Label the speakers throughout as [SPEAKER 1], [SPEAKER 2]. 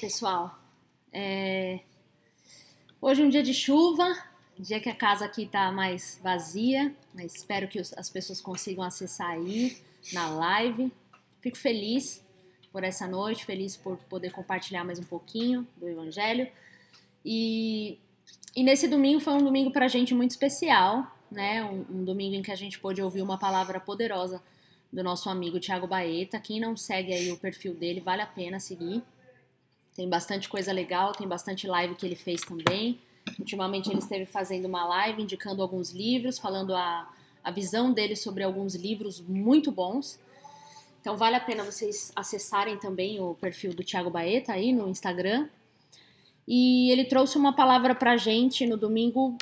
[SPEAKER 1] Pessoal? É, Hoje é um dia de chuva, dia que a casa aqui tá mais vazia, mas espero que as pessoas consigam acessar aí na live. Fico feliz por essa noite, feliz por poder compartilhar mais um pouquinho do Evangelho. E, e nesse domingo foi um domingo pra gente muito especial, né? Um, um domingo em que a gente pôde ouvir uma palavra poderosa do nosso amigo Thiago Baeta. Quem não segue aí o perfil dele, vale a pena seguir. Tem bastante coisa legal, tem bastante live que ele fez também. Ultimamente ele esteve fazendo uma live indicando alguns livros, falando a, a visão dele sobre alguns livros muito bons. Então vale a pena vocês acessarem também o perfil do Thiago Baeta aí no Instagram. E ele trouxe uma palavra pra gente no domingo,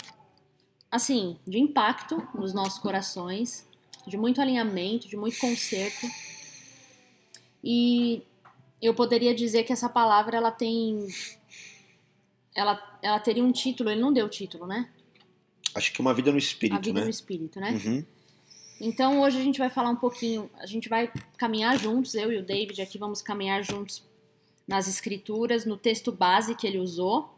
[SPEAKER 1] assim, de impacto nos nossos corações, de muito alinhamento, de muito conserto. E eu poderia dizer que essa palavra ela tem ela, ela teria um título, ele não deu título, né?
[SPEAKER 2] Acho que uma vida no
[SPEAKER 1] a
[SPEAKER 2] espírito,
[SPEAKER 1] vida
[SPEAKER 2] né?
[SPEAKER 1] no espírito, né?
[SPEAKER 2] Uhum.
[SPEAKER 1] Então hoje a gente vai falar um pouquinho, a gente vai caminhar juntos, eu e o David aqui vamos caminhar juntos nas escrituras, no texto base que ele usou.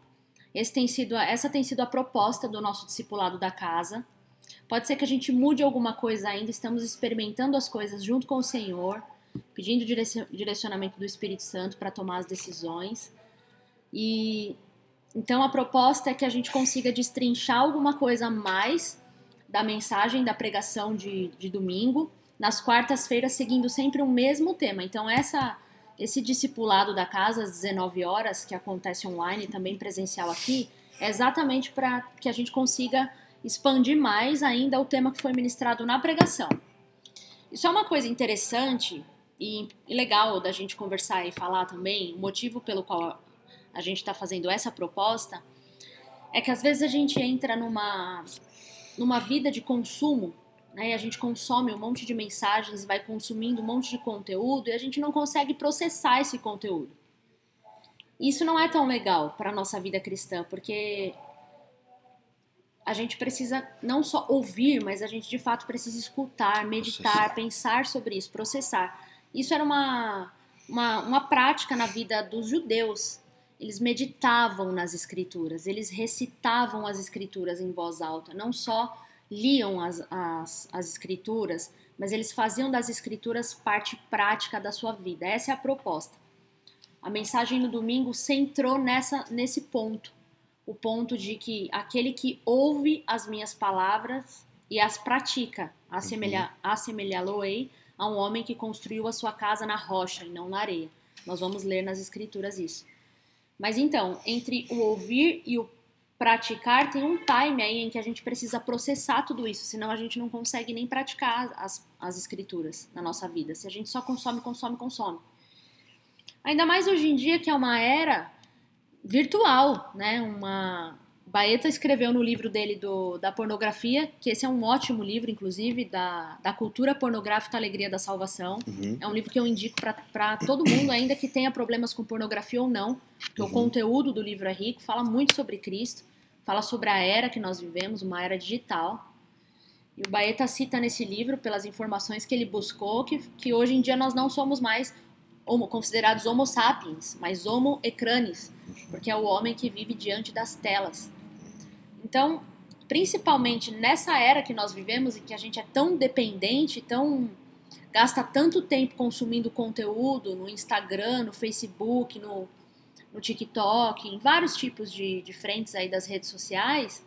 [SPEAKER 1] Esse tem sido, essa tem sido a proposta do nosso discipulado da casa. Pode ser que a gente mude alguma coisa ainda, estamos experimentando as coisas junto com o Senhor, pedindo direci- direcionamento do Espírito Santo para tomar as decisões. E então a proposta é que a gente consiga destrinchar alguma coisa a mais da mensagem da pregação de, de domingo, nas quartas-feiras seguindo sempre o mesmo tema. Então essa esse discipulado da casa às 19 horas, que acontece online também presencial aqui, é exatamente para que a gente consiga expandir mais ainda o tema que foi ministrado na pregação. Isso é uma coisa interessante e, e legal da gente conversar e falar também. O motivo pelo qual a gente está fazendo essa proposta é que às vezes a gente entra numa, numa vida de consumo, né? E a gente consome um monte de mensagens, vai consumindo um monte de conteúdo e a gente não consegue processar esse conteúdo. Isso não é tão legal para nossa vida cristã, porque a gente precisa não só ouvir, mas a gente de fato precisa escutar, meditar,
[SPEAKER 2] Processar.
[SPEAKER 1] pensar sobre isso, processar. Isso era uma, uma, uma prática na vida dos judeus. Eles meditavam nas escrituras, eles recitavam as escrituras em voz alta, não só liam as, as, as escrituras, mas eles faziam das escrituras parte prática da sua vida. Essa é a proposta. A mensagem no domingo centrou nessa, nesse ponto o ponto de que aquele que ouve as minhas palavras e as pratica, assemelha, assemelhá-lo-ei a um homem que construiu a sua casa na rocha e não na areia. Nós vamos ler nas escrituras isso. Mas então, entre o ouvir e o praticar, tem um time aí em que a gente precisa processar tudo isso, senão a gente não consegue nem praticar as, as escrituras na nossa vida. Se a gente só consome, consome, consome. Ainda mais hoje em dia que é uma era virtual, né? Uma Baeta escreveu no livro dele do, da pornografia, que esse é um ótimo livro, inclusive, da, da cultura pornográfica Alegria da Salvação.
[SPEAKER 2] Uhum.
[SPEAKER 1] É um livro que eu indico para todo mundo, ainda que tenha problemas com pornografia ou não, porque o conteúdo do livro é rico, fala muito sobre Cristo, fala sobre a era que nós vivemos, uma era digital. E o Baeta cita nesse livro, pelas informações que ele buscou, que, que hoje em dia nós não somos mais homo, considerados homo sapiens, mas homo ecranes, porque é o homem que vive diante das telas. Então, principalmente nessa era que nós vivemos e que a gente é tão dependente, tão gasta tanto tempo consumindo conteúdo no Instagram, no Facebook, no, no TikTok, em vários tipos de, de frentes aí das redes sociais,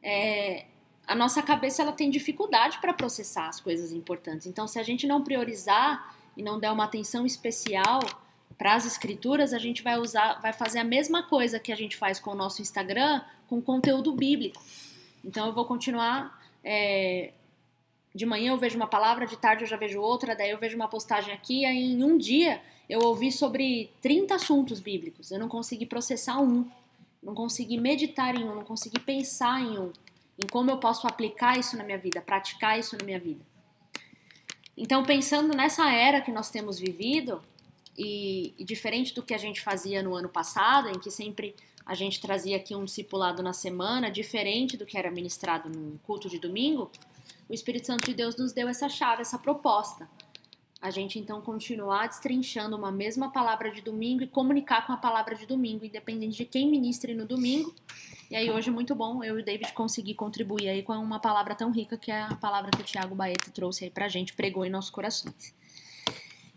[SPEAKER 1] é, a nossa cabeça ela tem dificuldade para processar as coisas importantes. Então, se a gente não priorizar e não der uma atenção especial para as escrituras, a gente vai usar, vai fazer a mesma coisa que a gente faz com o nosso Instagram, com conteúdo bíblico. Então, eu vou continuar. é, de manhã eu vejo uma palavra, de tarde eu já vejo outra, daí eu vejo uma postagem aqui, aí em um dia eu ouvi sobre 30 assuntos bíblicos. Eu não consegui processar um, não consegui meditar em um, não consegui pensar em um, em como eu posso aplicar isso na minha vida, praticar isso na minha vida. Então, pensando nessa era que nós temos vivido, e, e diferente do que a gente fazia no ano passado, em que sempre a gente trazia aqui um discipulado na semana, diferente do que era ministrado no culto de domingo, o Espírito Santo de Deus nos deu essa chave, essa proposta. a gente então continuar destrinchando uma mesma palavra de domingo e comunicar com a palavra de domingo, independente de quem ministre no domingo. E aí hoje muito bom eu e o David conseguir contribuir aí com uma palavra tão rica que é a palavra que o Tiago Baeta trouxe aí pra gente, pregou em nossos corações.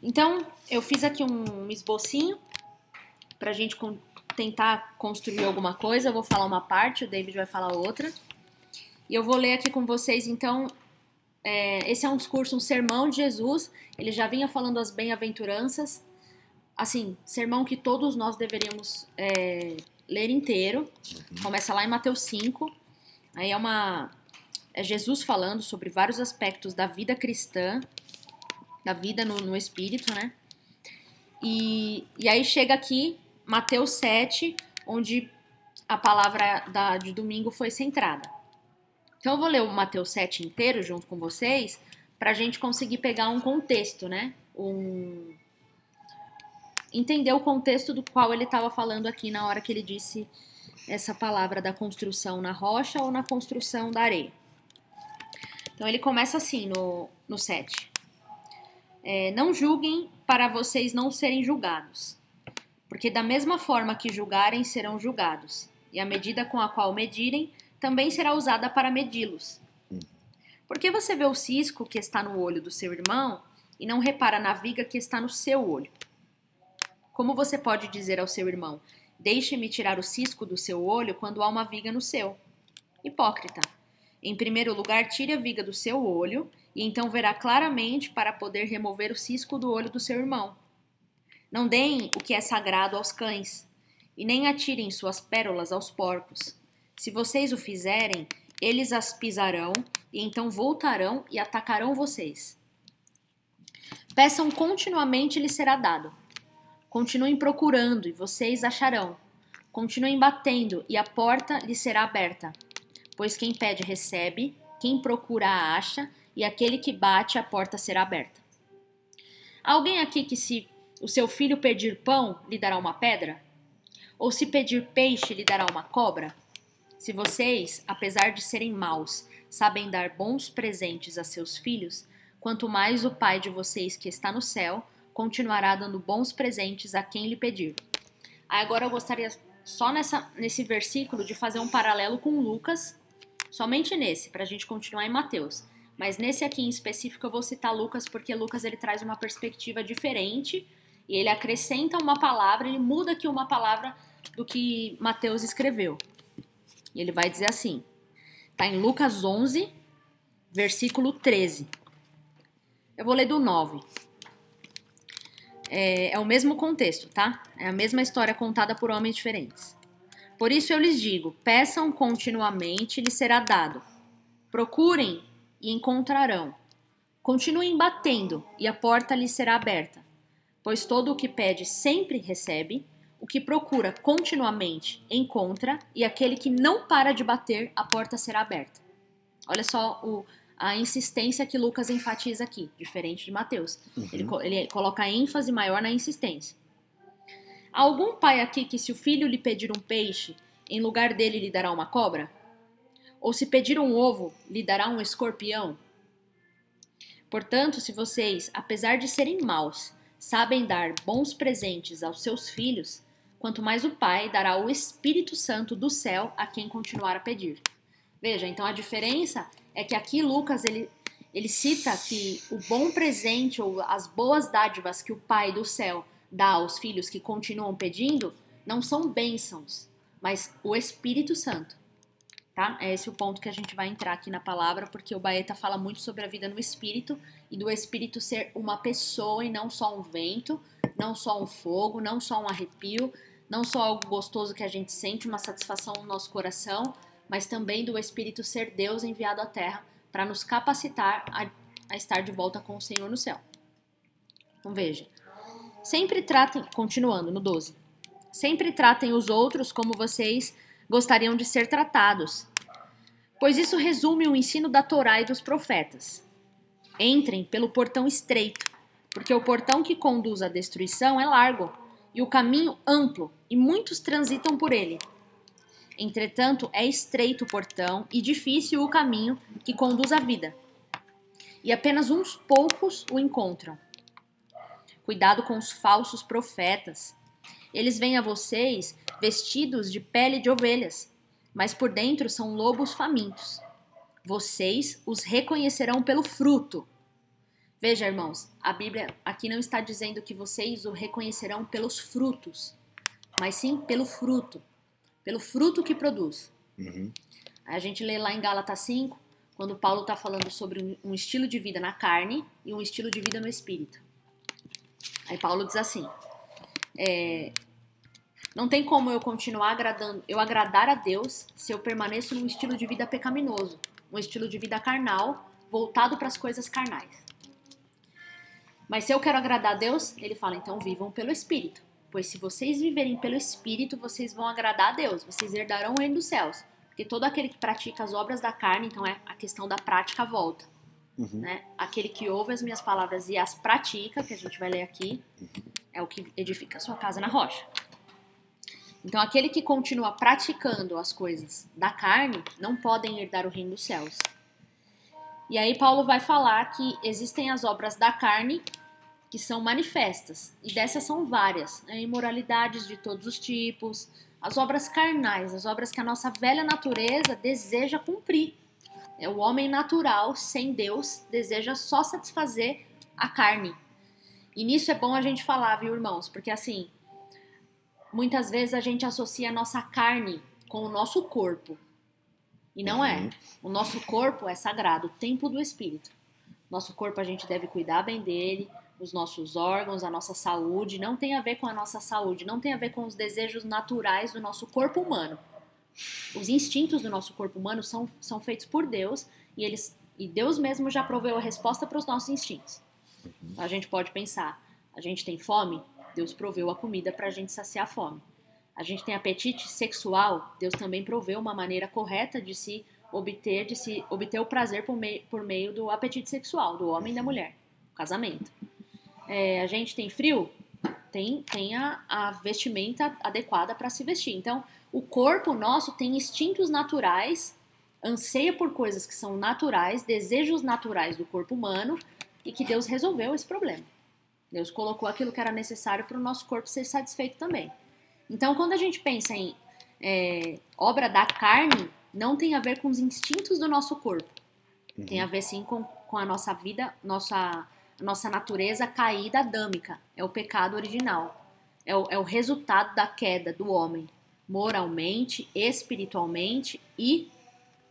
[SPEAKER 1] Então, eu fiz aqui um esbocinho pra gente tentar construir alguma coisa. Eu vou falar uma parte, o David vai falar outra. E eu vou ler aqui com vocês, então, é, esse é um discurso, um sermão de Jesus. Ele já vinha falando as bem-aventuranças. Assim, sermão que todos nós deveríamos é, ler inteiro. Começa lá em Mateus 5. Aí é uma. É Jesus falando sobre vários aspectos da vida cristã, da vida no, no espírito, né? E, e aí chega aqui, Mateus 7, onde a palavra da, de domingo foi centrada. Então eu vou ler o Mateus 7 inteiro junto com vocês, para a gente conseguir pegar um contexto, né? Um... Entender o contexto do qual ele estava falando aqui na hora que ele disse essa palavra da construção na rocha ou na construção da areia. Então ele começa assim no, no 7. É, não julguem para vocês não serem julgados, porque da mesma forma que julgarem serão julgados, e a medida com a qual medirem também será usada para medi-los. Hum. Por que você vê o cisco que está no olho do seu irmão e não repara na viga que está no seu olho? Como você pode dizer ao seu irmão: Deixe-me tirar o cisco do seu olho quando há uma viga no seu? Hipócrita. Em primeiro lugar, tire a viga do seu olho e então verá claramente para poder remover o cisco do olho do seu irmão. Não deem o que é sagrado aos cães, e nem atirem suas pérolas aos porcos. Se vocês o fizerem, eles as pisarão e então voltarão e atacarão vocês. Peçam continuamente lhes será dado. Continuem procurando e vocês acharão. Continuem batendo e a porta lhes será aberta. Pois quem pede recebe, quem procura acha, e aquele que bate a porta será aberta. Alguém aqui que se o seu filho pedir pão, lhe dará uma pedra? Ou se pedir peixe, lhe dará uma cobra? Se vocês, apesar de serem maus, sabem dar bons presentes a seus filhos, quanto mais o Pai de vocês que está no céu continuará dando bons presentes a quem lhe pedir. Agora eu gostaria só nessa, nesse versículo de fazer um paralelo com Lucas, somente nesse, para a gente continuar em Mateus. Mas nesse aqui em específico eu vou citar Lucas porque Lucas ele traz uma perspectiva diferente e ele acrescenta uma palavra, ele muda aqui uma palavra do que Mateus escreveu. E ele vai dizer assim: está em Lucas 11, versículo 13. Eu vou ler do 9. É, é o mesmo contexto, tá? É a mesma história contada por homens diferentes. Por isso eu lhes digo: peçam continuamente lhes será dado. Procurem e encontrarão. Continuem batendo e a porta lhes será aberta. Pois todo o que pede sempre recebe o que procura continuamente encontra, e aquele que não para de bater, a porta será aberta. Olha só o, a insistência que Lucas enfatiza aqui, diferente de Mateus. Uhum. Ele, ele coloca ênfase maior na insistência. Há algum pai aqui que, se o filho lhe pedir um peixe, em lugar dele lhe dará uma cobra? Ou se pedir um ovo, lhe dará um escorpião? Portanto, se vocês, apesar de serem maus, sabem dar bons presentes aos seus filhos, quanto mais o Pai dará o Espírito Santo do céu a quem continuar a pedir. Veja, então a diferença é que aqui Lucas ele, ele cita que o bom presente ou as boas dádivas que o Pai do céu dá aos filhos que continuam pedindo não são bênçãos, mas o Espírito Santo. Tá? É esse o ponto que a gente vai entrar aqui na palavra, porque o Baeta fala muito sobre a vida no espírito e do espírito ser uma pessoa e não só um vento, não só um fogo, não só um arrepio, não só algo gostoso que a gente sente, uma satisfação no nosso coração, mas também do Espírito ser Deus enviado à Terra para nos capacitar a, a, estar de volta com o Senhor no céu. Então veja, sempre tratem, continuando no 12, sempre tratem os outros como vocês gostariam de ser tratados, pois isso resume o ensino da Torá e dos profetas. Entrem pelo portão estreito, porque o portão que conduz à destruição é largo e o caminho amplo, e muitos transitam por ele. Entretanto, é estreito o portão e difícil o caminho que conduz à vida, e apenas uns poucos o encontram. Cuidado com os falsos profetas. Eles vêm a vocês vestidos de pele de ovelhas, mas por dentro são lobos famintos. Vocês os reconhecerão pelo fruto. Veja, irmãos, a Bíblia aqui não está dizendo que vocês o reconhecerão pelos frutos, mas sim pelo fruto, pelo fruto que produz.
[SPEAKER 2] Uhum.
[SPEAKER 1] A gente lê lá em Gálatas 5, quando Paulo está falando sobre um estilo de vida na carne e um estilo de vida no espírito. Aí Paulo diz assim: é, não tem como eu continuar agradando, eu agradar a Deus se eu permaneço num estilo de vida pecaminoso, um estilo de vida carnal, voltado para as coisas carnais. Mas se eu quero agradar a Deus, ele fala, então vivam pelo Espírito. Pois se vocês viverem pelo Espírito, vocês vão agradar a Deus, vocês herdarão o reino dos céus. Porque todo aquele que pratica as obras da carne, então é a questão da prática volta.
[SPEAKER 2] Uhum.
[SPEAKER 1] Né? Aquele que ouve as minhas palavras e as pratica, que a gente vai ler aqui, é o que edifica a sua casa na rocha. Então, aquele que continua praticando as coisas da carne não podem herdar o reino dos céus. E aí Paulo vai falar que existem as obras da carne que são manifestas, e dessas são várias, né? imoralidades de todos os tipos, as obras carnais, as obras que a nossa velha natureza deseja cumprir. É o homem natural, sem Deus, deseja só satisfazer a carne. E nisso é bom a gente falar, viu, irmãos? Porque assim, muitas vezes a gente associa a nossa carne com o nosso corpo. E não é.
[SPEAKER 2] Uhum.
[SPEAKER 1] O nosso corpo é sagrado, o templo do Espírito. Nosso corpo a gente deve cuidar bem dele, os nossos órgãos, a nossa saúde, não tem a ver com a nossa saúde, não tem a ver com os desejos naturais do nosso corpo humano. Os instintos do nosso corpo humano são, são feitos por Deus e eles e Deus mesmo já proveu a resposta para os nossos instintos. Então, a gente pode pensar, a gente tem fome, Deus proveu a comida para a gente saciar a fome. A gente tem apetite sexual, Deus também proveu uma maneira correta de se obter, de se obter o prazer por meio, por meio do apetite sexual do homem e da mulher, casamento. É, a gente tem frio, tem, tem a, a vestimenta adequada para se vestir. Então, o corpo nosso tem instintos naturais, anseia por coisas que são naturais, desejos naturais do corpo humano e que Deus resolveu esse problema. Deus colocou aquilo que era necessário para o nosso corpo ser satisfeito também. Então, quando a gente pensa em é, obra da carne, não tem a ver com os instintos do nosso corpo.
[SPEAKER 2] Uhum.
[SPEAKER 1] Tem a ver sim com, com a nossa vida, nossa, nossa natureza caída adâmica. É o pecado original. É o, é o resultado da queda do homem, moralmente, espiritualmente e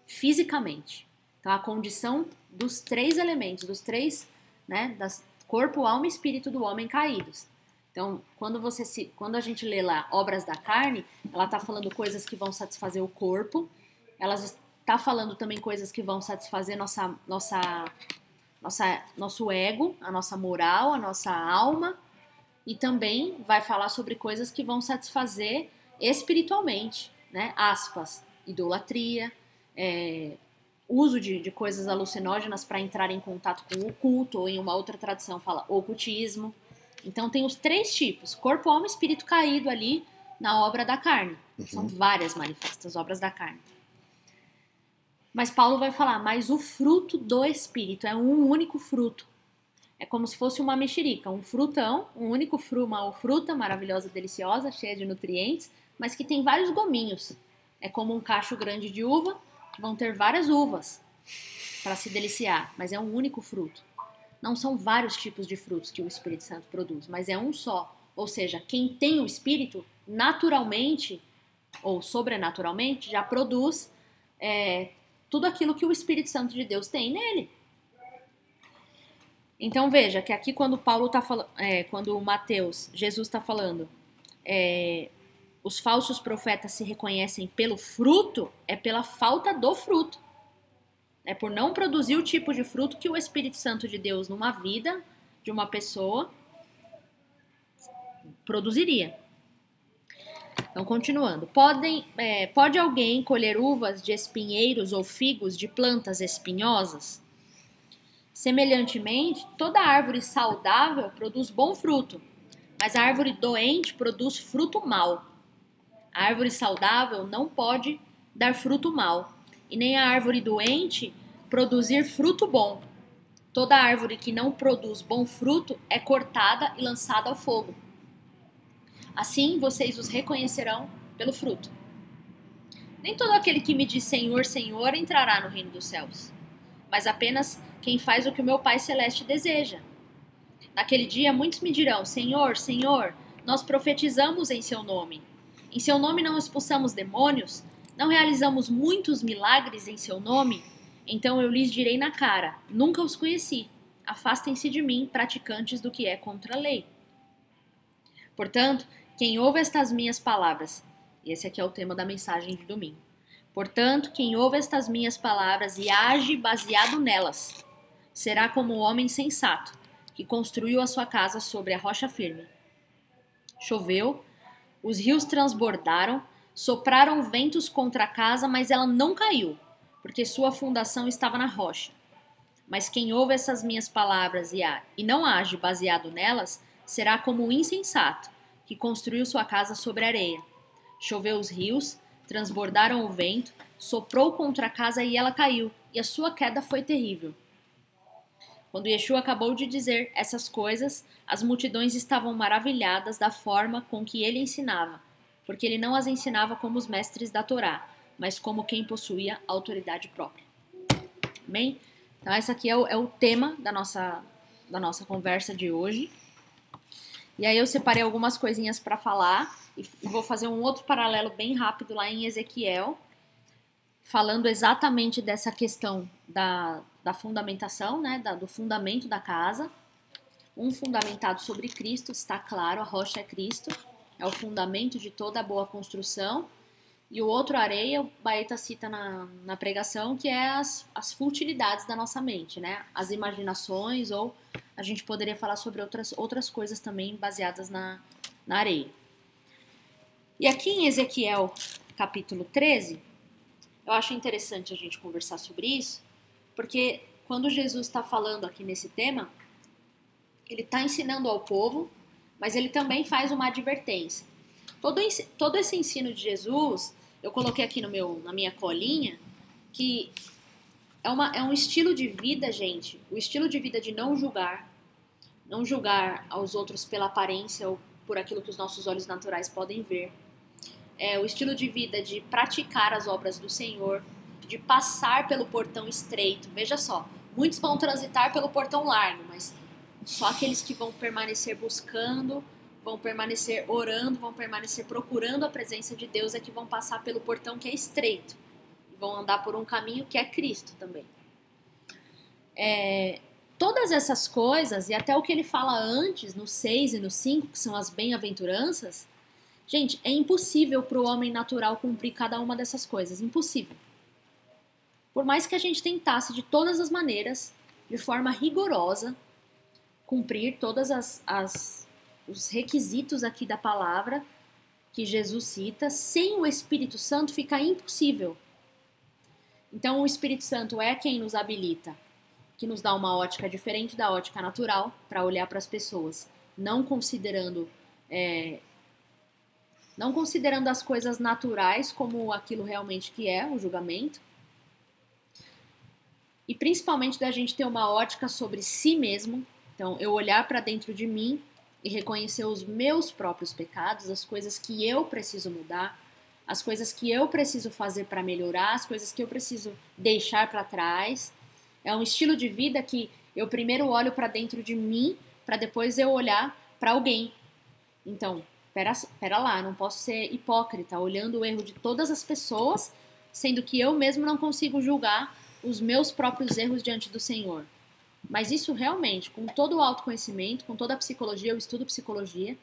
[SPEAKER 1] fisicamente. Então, a condição dos três elementos, dos três, né, das corpo, alma e espírito do homem caídos. Então, quando você se, quando a gente lê lá obras da carne, ela está falando coisas que vão satisfazer o corpo, ela está falando também coisas que vão satisfazer nossa, nossa, nossa, nosso ego, a nossa moral, a nossa alma, e também vai falar sobre coisas que vão satisfazer espiritualmente, né? Aspas, idolatria, é, uso de, de coisas alucinógenas para entrar em contato com o culto, ou em uma outra tradução fala ocultismo. Então tem os três tipos: corpo, alma espírito caído ali na obra da carne.
[SPEAKER 2] Uhum.
[SPEAKER 1] São várias manifestas obras da carne. Mas Paulo vai falar, mas o fruto do espírito é um único fruto. É como se fosse uma mexerica, um frutão, um único fruto, uma fruta maravilhosa, deliciosa, cheia de nutrientes, mas que tem vários gominhos. É como um cacho grande de uva, vão ter várias uvas para se deliciar, mas é um único fruto. Não são vários tipos de frutos que o Espírito Santo produz, mas é um só. Ou seja, quem tem o Espírito, naturalmente ou sobrenaturalmente, já produz é, tudo aquilo que o Espírito Santo de Deus tem nele. Então veja que aqui quando Paulo está falando, é, quando Mateus, Jesus está falando, é, os falsos profetas se reconhecem pelo fruto, é pela falta do fruto. É por não produzir o tipo de fruto que o Espírito Santo de Deus numa vida de uma pessoa produziria. Então, continuando. Podem, é, pode alguém colher uvas de espinheiros ou figos de plantas espinhosas? Semelhantemente, toda árvore saudável produz bom fruto, mas a árvore doente produz fruto mau. A árvore saudável não pode dar fruto mau, e nem a árvore doente produzir fruto bom. toda árvore que não produz bom fruto é cortada e lançada ao fogo. Assim vocês os reconhecerão pelo fruto. Nem todo aquele que me diz Senhor, Senhor entrará no reino dos céus, mas apenas quem faz o que o meu Pai Celeste deseja. Naquele dia muitos me dirão: Senhor, Senhor, nós profetizamos em seu nome. Em seu nome não expulsamos demônios, não realizamos muitos milagres em seu nome. Então eu lhes direi na cara: Nunca os conheci. Afastem-se de mim, praticantes do que é contra a lei. Portanto, quem ouve estas minhas palavras e esse aqui é o tema da mensagem de domingo. Portanto, quem ouve estas minhas palavras e age baseado nelas, será como o homem sensato, que construiu a sua casa sobre a rocha firme. Choveu, os rios transbordaram, sopraram ventos contra a casa, mas ela não caiu, porque sua fundação estava na rocha. Mas quem ouve essas minhas palavras e, a, e não age baseado nelas, será como o insensato, que construiu sua casa sobre areia. Choveu os rios, transbordaram o vento, soprou contra a casa e ela caiu, e a sua queda foi terrível. Quando Yeshua acabou de dizer essas coisas, as multidões estavam maravilhadas da forma com que ele ensinava, porque ele não as ensinava como os mestres da Torá, mas como quem possuía autoridade própria. Amém? Então, esse aqui é o, é o tema da nossa, da nossa conversa de hoje. E aí eu separei algumas coisinhas para falar e vou fazer um outro paralelo bem rápido lá em Ezequiel, falando exatamente dessa questão da, da fundamentação, né, da, do fundamento da casa. Um fundamentado sobre Cristo, está claro, a rocha é Cristo, é o fundamento de toda boa construção. E o outro areia, o Baeta cita na, na pregação, que é as, as futilidades da nossa mente, né? As imaginações, ou a gente poderia falar sobre outras, outras coisas também baseadas na, na areia. E aqui em Ezequiel capítulo 13, eu acho interessante a gente conversar sobre isso, porque quando Jesus está falando aqui nesse tema, ele está ensinando ao povo, mas ele também faz uma advertência. Todo, todo esse ensino de Jesus, eu coloquei aqui no meu, na minha colinha, que é, uma, é um estilo de vida, gente, o estilo de vida de não julgar, não julgar aos outros pela aparência ou por aquilo que os nossos olhos naturais podem ver é, o estilo de vida de praticar as obras do Senhor, de passar pelo portão estreito. Veja só, muitos vão transitar pelo portão largo, mas só aqueles que vão permanecer buscando, vão permanecer orando, vão permanecer procurando a presença de Deus é que vão passar pelo portão que é estreito. Vão andar por um caminho que é Cristo também. É, todas essas coisas, e até o que ele fala antes, no 6 e no 5, que são as bem-aventuranças, Gente, é impossível para o homem natural cumprir cada uma dessas coisas. Impossível. Por mais que a gente tentasse de todas as maneiras, de forma rigorosa, cumprir todas as, as os requisitos aqui da palavra que Jesus cita, sem o Espírito Santo fica impossível. Então o Espírito Santo é quem nos habilita, que nos dá uma ótica diferente da ótica natural para olhar para as pessoas, não considerando é, não considerando as coisas naturais como aquilo realmente que é, o julgamento, e principalmente da gente ter uma ótica sobre si mesmo, então eu olhar para dentro de mim e reconhecer os meus próprios pecados, as coisas que eu preciso mudar, as coisas que eu preciso fazer para melhorar, as coisas que eu preciso deixar para trás. É um estilo de vida que eu primeiro olho para dentro de mim, para depois eu olhar para alguém. Então, pera, pera lá, não posso ser hipócrita, olhando o erro de todas as pessoas, sendo que eu mesmo não consigo julgar os meus próprios erros diante do Senhor. Mas isso realmente, com todo o autoconhecimento, com toda a psicologia, eu estudo psicologia,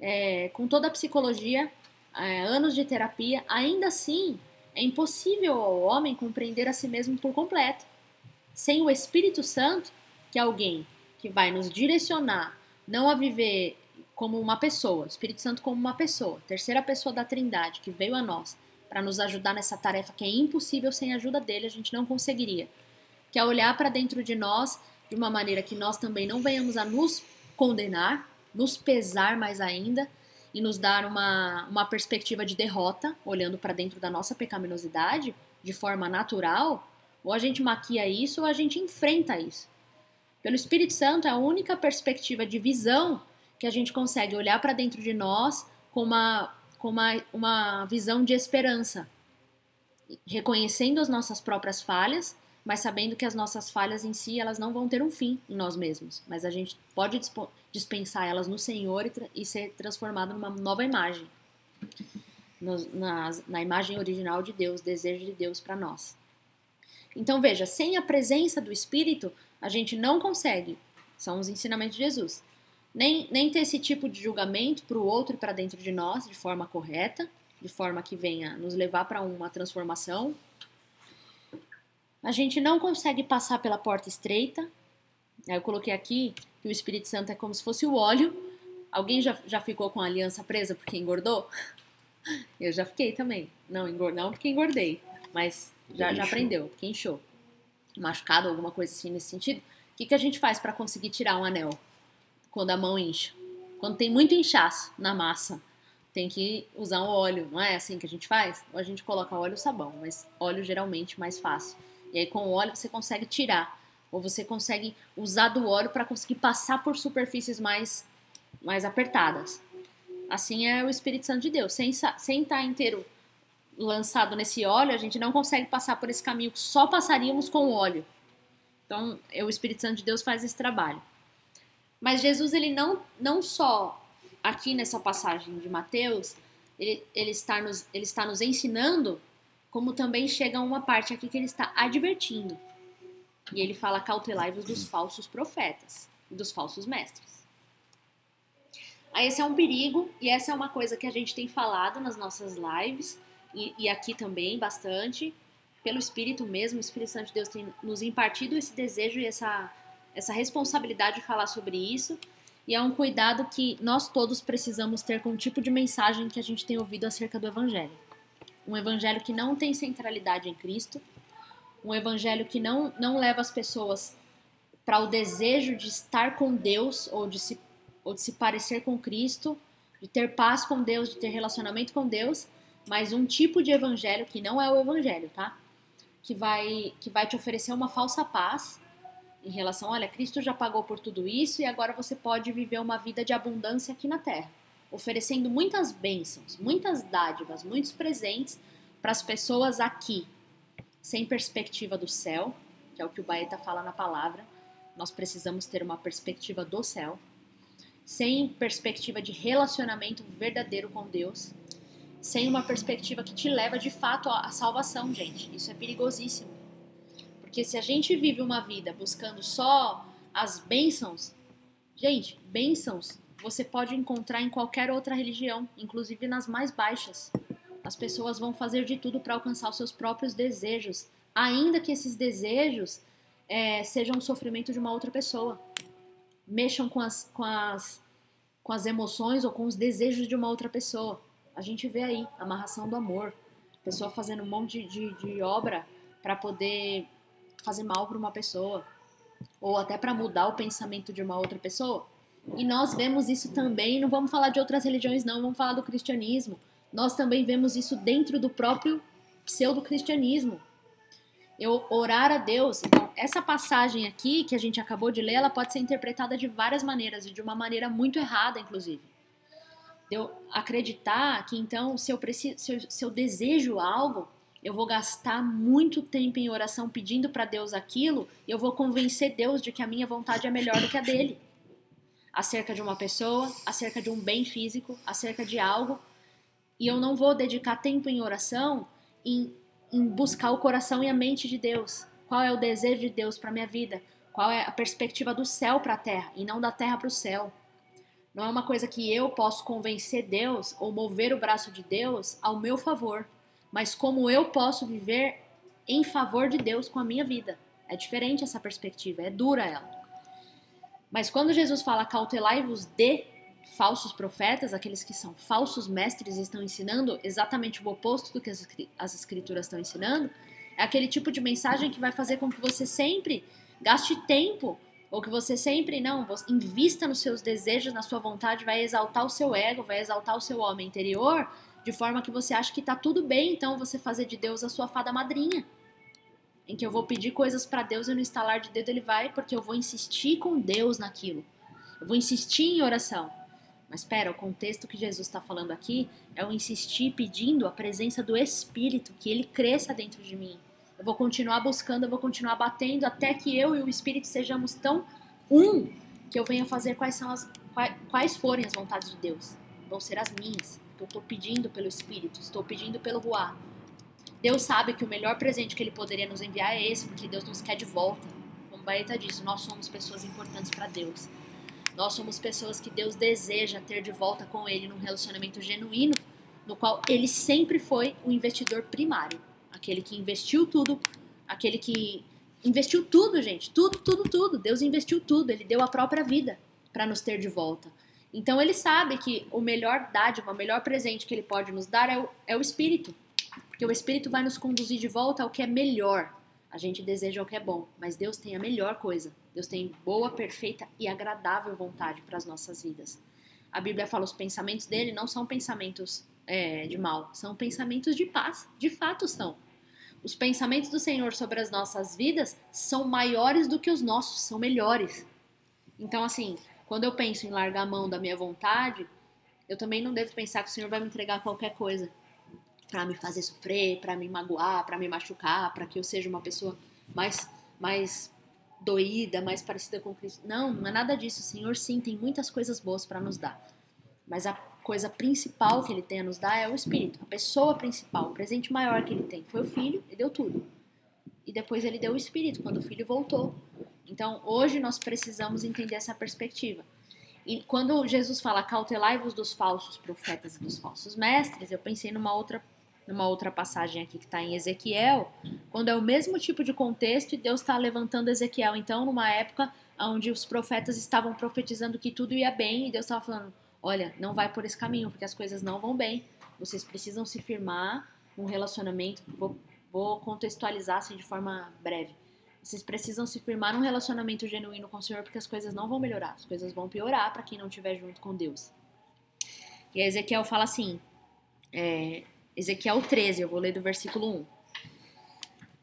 [SPEAKER 1] é, com toda a psicologia, é, anos de terapia, ainda assim é impossível ao homem compreender a si mesmo por completo. Sem o Espírito Santo, que é alguém que vai nos direcionar não a viver como uma pessoa, Espírito Santo como uma pessoa, terceira pessoa da Trindade que veio a nós para nos ajudar nessa tarefa que é impossível sem a ajuda dele, a gente não conseguiria. Que é olhar para dentro de nós de uma maneira que nós também não venhamos a nos condenar, nos pesar mais ainda e nos dar uma, uma perspectiva de derrota, olhando para dentro da nossa pecaminosidade de forma natural, ou a gente maquia isso ou a gente enfrenta isso. Pelo Espírito Santo é a única perspectiva de visão que a gente consegue olhar para dentro de nós com uma, com uma, uma visão de esperança, reconhecendo as nossas próprias falhas, mas sabendo que as nossas falhas em si elas não vão ter um fim em nós mesmos, mas a gente pode dispensar elas no Senhor e, e ser transformado numa nova imagem, no, na, na imagem original de Deus, desejo de Deus para nós. Então veja, sem a presença do Espírito, a gente não consegue, são os ensinamentos de Jesus, nem, nem ter esse tipo de julgamento para o outro e para dentro de nós de forma correta, de forma que venha nos levar para uma transformação. A gente não consegue passar pela porta estreita. Eu coloquei aqui que o Espírito Santo é como se fosse o óleo. Alguém já, já ficou com a aliança presa porque engordou? Eu já fiquei também. Não, não porque engordei, mas já, já aprendeu, porque inchou. Machucado, alguma coisa assim nesse sentido. O que, que a gente faz para conseguir tirar um anel quando a mão incha? Quando tem muito inchaço na massa, tem que usar um óleo, não é assim que a gente faz? Ou a gente coloca óleo ou sabão, mas óleo geralmente mais fácil. E aí com o óleo você consegue tirar, ou você consegue usar do óleo para conseguir passar por superfícies mais, mais apertadas. Assim é o Espírito Santo de Deus. Sem, sem estar tá inteiro lançado nesse óleo, a gente não consegue passar por esse caminho que só passaríamos com o óleo. Então, o Espírito Santo de Deus faz esse trabalho. Mas Jesus, ele não, não só aqui nessa passagem de Mateus, ele, ele, está nos, ele está nos ensinando, como também chega uma parte aqui que ele está advertindo. E ele fala: cautelai-vos dos falsos profetas dos falsos mestres. Aí esse é um perigo, e essa é uma coisa que a gente tem falado nas nossas lives, e, e aqui também bastante, pelo Espírito mesmo, o Espírito Santo de Deus tem nos impartido esse desejo e essa, essa responsabilidade de falar sobre isso, e é um cuidado que nós todos precisamos ter com o tipo de mensagem que a gente tem ouvido acerca do Evangelho. Um Evangelho que não tem centralidade em Cristo, um Evangelho que não, não leva as pessoas para o desejo de estar com Deus ou de, se, ou de se parecer com Cristo, de ter paz com Deus, de ter relacionamento com Deus, mas um tipo de Evangelho que não é o Evangelho, tá? Que vai, que vai te oferecer uma falsa paz em relação, olha, Cristo já pagou por tudo isso e agora você pode viver uma vida de abundância aqui na terra, oferecendo muitas bênçãos, muitas dádivas, muitos presentes para as pessoas aqui, sem perspectiva do céu, que é o que o Baeta fala na palavra. Nós precisamos ter uma perspectiva do céu, sem perspectiva de relacionamento verdadeiro com Deus, sem uma perspectiva que te leva de fato à salvação, gente. Isso é perigosíssimo. Porque se a gente vive uma vida buscando só as bênçãos, gente, bênçãos você pode encontrar em qualquer outra religião, inclusive nas mais baixas. As pessoas vão fazer de tudo para alcançar os seus próprios desejos, ainda que esses desejos é, sejam o sofrimento de uma outra pessoa. Mexam com as, com, as, com as emoções ou com os desejos de uma outra pessoa. A gente vê aí, amarração do amor. Pessoa fazendo um monte de, de, obra para poder fazer mal para uma pessoa ou até para mudar o pensamento de uma outra pessoa. E nós vemos isso também, não vamos falar de outras religiões não, vamos falar do cristianismo. Nós também vemos isso dentro do próprio pseudo-cristianismo. Eu orar a Deus, então essa passagem aqui que a gente acabou de ler, ela pode ser interpretada de várias maneiras e de uma maneira muito errada, inclusive. Eu acreditar que então se eu preciso, se eu, se eu desejo algo, eu vou gastar muito tempo em oração pedindo para Deus aquilo, e eu vou convencer Deus de que a minha vontade é melhor do que a dele. Acerca de uma pessoa, acerca de um bem físico, acerca de algo, e eu não vou dedicar tempo em oração em, em buscar o coração e a mente de Deus. Qual é o desejo de Deus para minha vida? Qual é a perspectiva do céu para a terra e não da terra para o céu? Não é uma coisa que eu posso convencer Deus ou mover o braço de Deus ao meu favor mas como eu posso viver em favor de Deus com a minha vida. É diferente essa perspectiva, é dura ela. Mas quando Jesus fala cautelai-vos de falsos profetas, aqueles que são falsos mestres e estão ensinando exatamente o oposto do que as escrituras estão ensinando, é aquele tipo de mensagem que vai fazer com que você sempre gaste tempo ou que você sempre não invista nos seus desejos, na sua vontade, vai exaltar o seu ego, vai exaltar o seu homem interior de forma que você acha que está tudo bem, então você fazer de Deus a sua fada madrinha. em que eu vou pedir coisas para Deus e no instalar de dedo ele vai, porque eu vou insistir com Deus naquilo. Eu vou insistir em oração. Mas espera, o contexto que Jesus está falando aqui é o insistir pedindo a presença do Espírito, que ele cresça dentro de mim. Eu vou continuar buscando, eu vou continuar batendo até que eu e o Espírito sejamos tão um que eu venha fazer quais são as quais forem as vontades de Deus. Vão ser as minhas. Eu estou pedindo pelo Espírito, estou pedindo pelo Ruá. Deus sabe que o melhor presente que Ele poderia nos enviar é esse, porque Deus nos quer de volta. Como Baeta disse, nós somos pessoas importantes para Deus. Nós somos pessoas que Deus deseja ter de volta com Ele num relacionamento genuíno, no qual Ele sempre foi o investidor primário. Aquele que investiu tudo, aquele que investiu tudo, gente. Tudo, tudo, tudo. Deus investiu tudo. Ele deu a própria vida para nos ter de volta. Então ele sabe que o melhor dádiva, o melhor presente que ele pode nos dar é o, é o Espírito. Porque o Espírito vai nos conduzir de volta ao que é melhor. A gente deseja o que é bom, mas Deus tem a melhor coisa. Deus tem boa, perfeita e agradável vontade para as nossas vidas. A Bíblia fala os pensamentos dele não são pensamentos é, de mal, são pensamentos de paz. De fato são. Os pensamentos do Senhor sobre as nossas vidas são maiores do que os nossos, são melhores. Então, assim, quando eu penso em largar a mão da minha vontade, eu também não devo pensar que o Senhor vai me entregar qualquer coisa para me fazer sofrer, para me magoar, para me machucar, para que eu seja uma pessoa mais mais doída, mais parecida com Cristo. Não, não é nada disso. O Senhor sim tem muitas coisas boas para nos dar. Mas a coisa principal que ele tem a nos dar é o Espírito. A pessoa principal, o presente maior que ele tem foi o Filho, e deu tudo. E depois ele deu o Espírito quando o Filho voltou. Então, hoje nós precisamos entender essa perspectiva. E quando Jesus fala cautelai-vos dos falsos profetas e dos falsos mestres, eu pensei numa outra numa outra passagem aqui que está em Ezequiel, quando é o mesmo tipo de contexto e Deus está levantando Ezequiel, então, numa época onde os profetas estavam profetizando que tudo ia bem e Deus estava falando: olha, não vai por esse caminho, porque as coisas não vão bem, vocês precisam se firmar num relacionamento. Vou, vou contextualizar assim de forma breve. Vocês precisam se firmar num relacionamento genuíno com o Senhor, porque as coisas não vão melhorar, as coisas vão piorar para quem não estiver junto com Deus. E Ezequiel fala assim: é, Ezequiel 13, eu vou ler do versículo 1.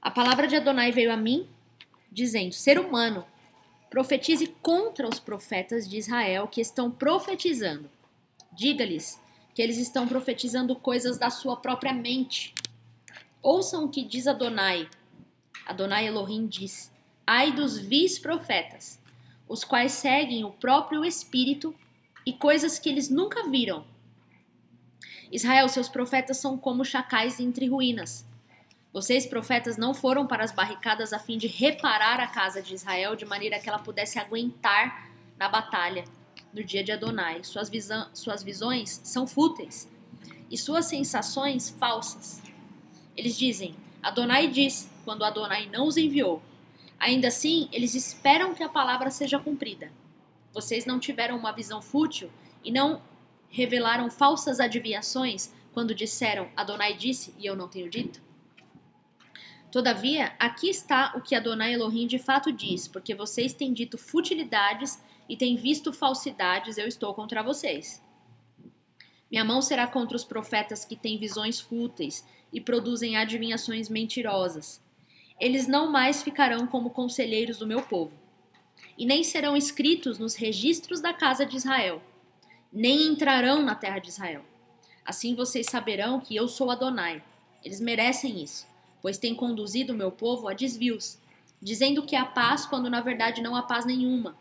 [SPEAKER 1] A palavra de Adonai veio a mim, dizendo: Ser humano, profetize contra os profetas de Israel que estão profetizando. Diga-lhes que eles estão profetizando coisas da sua própria mente. Ouçam o que diz Adonai. Adonai Elohim diz: Ai dos vis profetas, os quais seguem o próprio espírito e coisas que eles nunca viram Israel, seus profetas são como chacais entre ruínas. Vocês, profetas, não foram para as barricadas a fim de reparar a casa de Israel de maneira que ela pudesse aguentar na batalha no dia de Adonai. Suas, suas visões são fúteis e suas sensações falsas. Eles dizem: Adonai diz, quando Adonai não os enviou. Ainda assim, eles esperam que a palavra seja cumprida. Vocês não tiveram uma visão fútil e não revelaram falsas adivinhações quando disseram Adonai disse e eu não tenho dito? Todavia, aqui está o que Adonai Elohim de fato diz, porque vocês têm dito futilidades e têm visto falsidades, eu estou contra vocês. Minha mão será contra os profetas que têm visões fúteis e produzem adivinhações mentirosas. Eles não mais ficarão como conselheiros do meu povo, e nem serão escritos nos registros da casa de Israel nem entrarão na terra de Israel. Assim vocês saberão que eu sou Adonai. Eles merecem isso, pois têm conduzido o meu povo a desvios, dizendo que há paz quando na verdade não há paz nenhuma.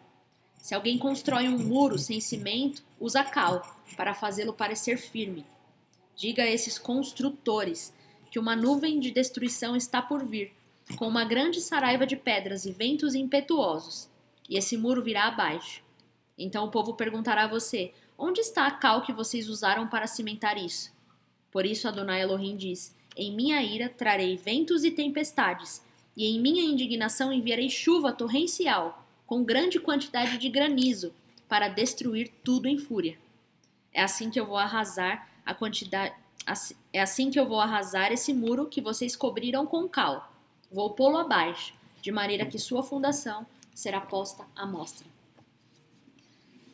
[SPEAKER 1] Se alguém constrói um muro sem cimento, usa cal para fazê-lo parecer firme. Diga a esses construtores que uma nuvem de destruição está por vir, com uma grande saraiva de pedras e ventos impetuosos, e esse muro virá abaixo. Então o povo perguntará a você: Onde está a cal que vocês usaram para cimentar isso? Por isso Adonai Elohim diz: Em minha ira trarei ventos e tempestades, e em minha indignação enviarei chuva torrencial, com grande quantidade de granizo, para destruir tudo em fúria. É assim que eu vou arrasar a quantidade. É assim que eu vou arrasar esse muro que vocês cobriram com cal. Vou pô-lo abaixo, de maneira que sua fundação será posta à mostra.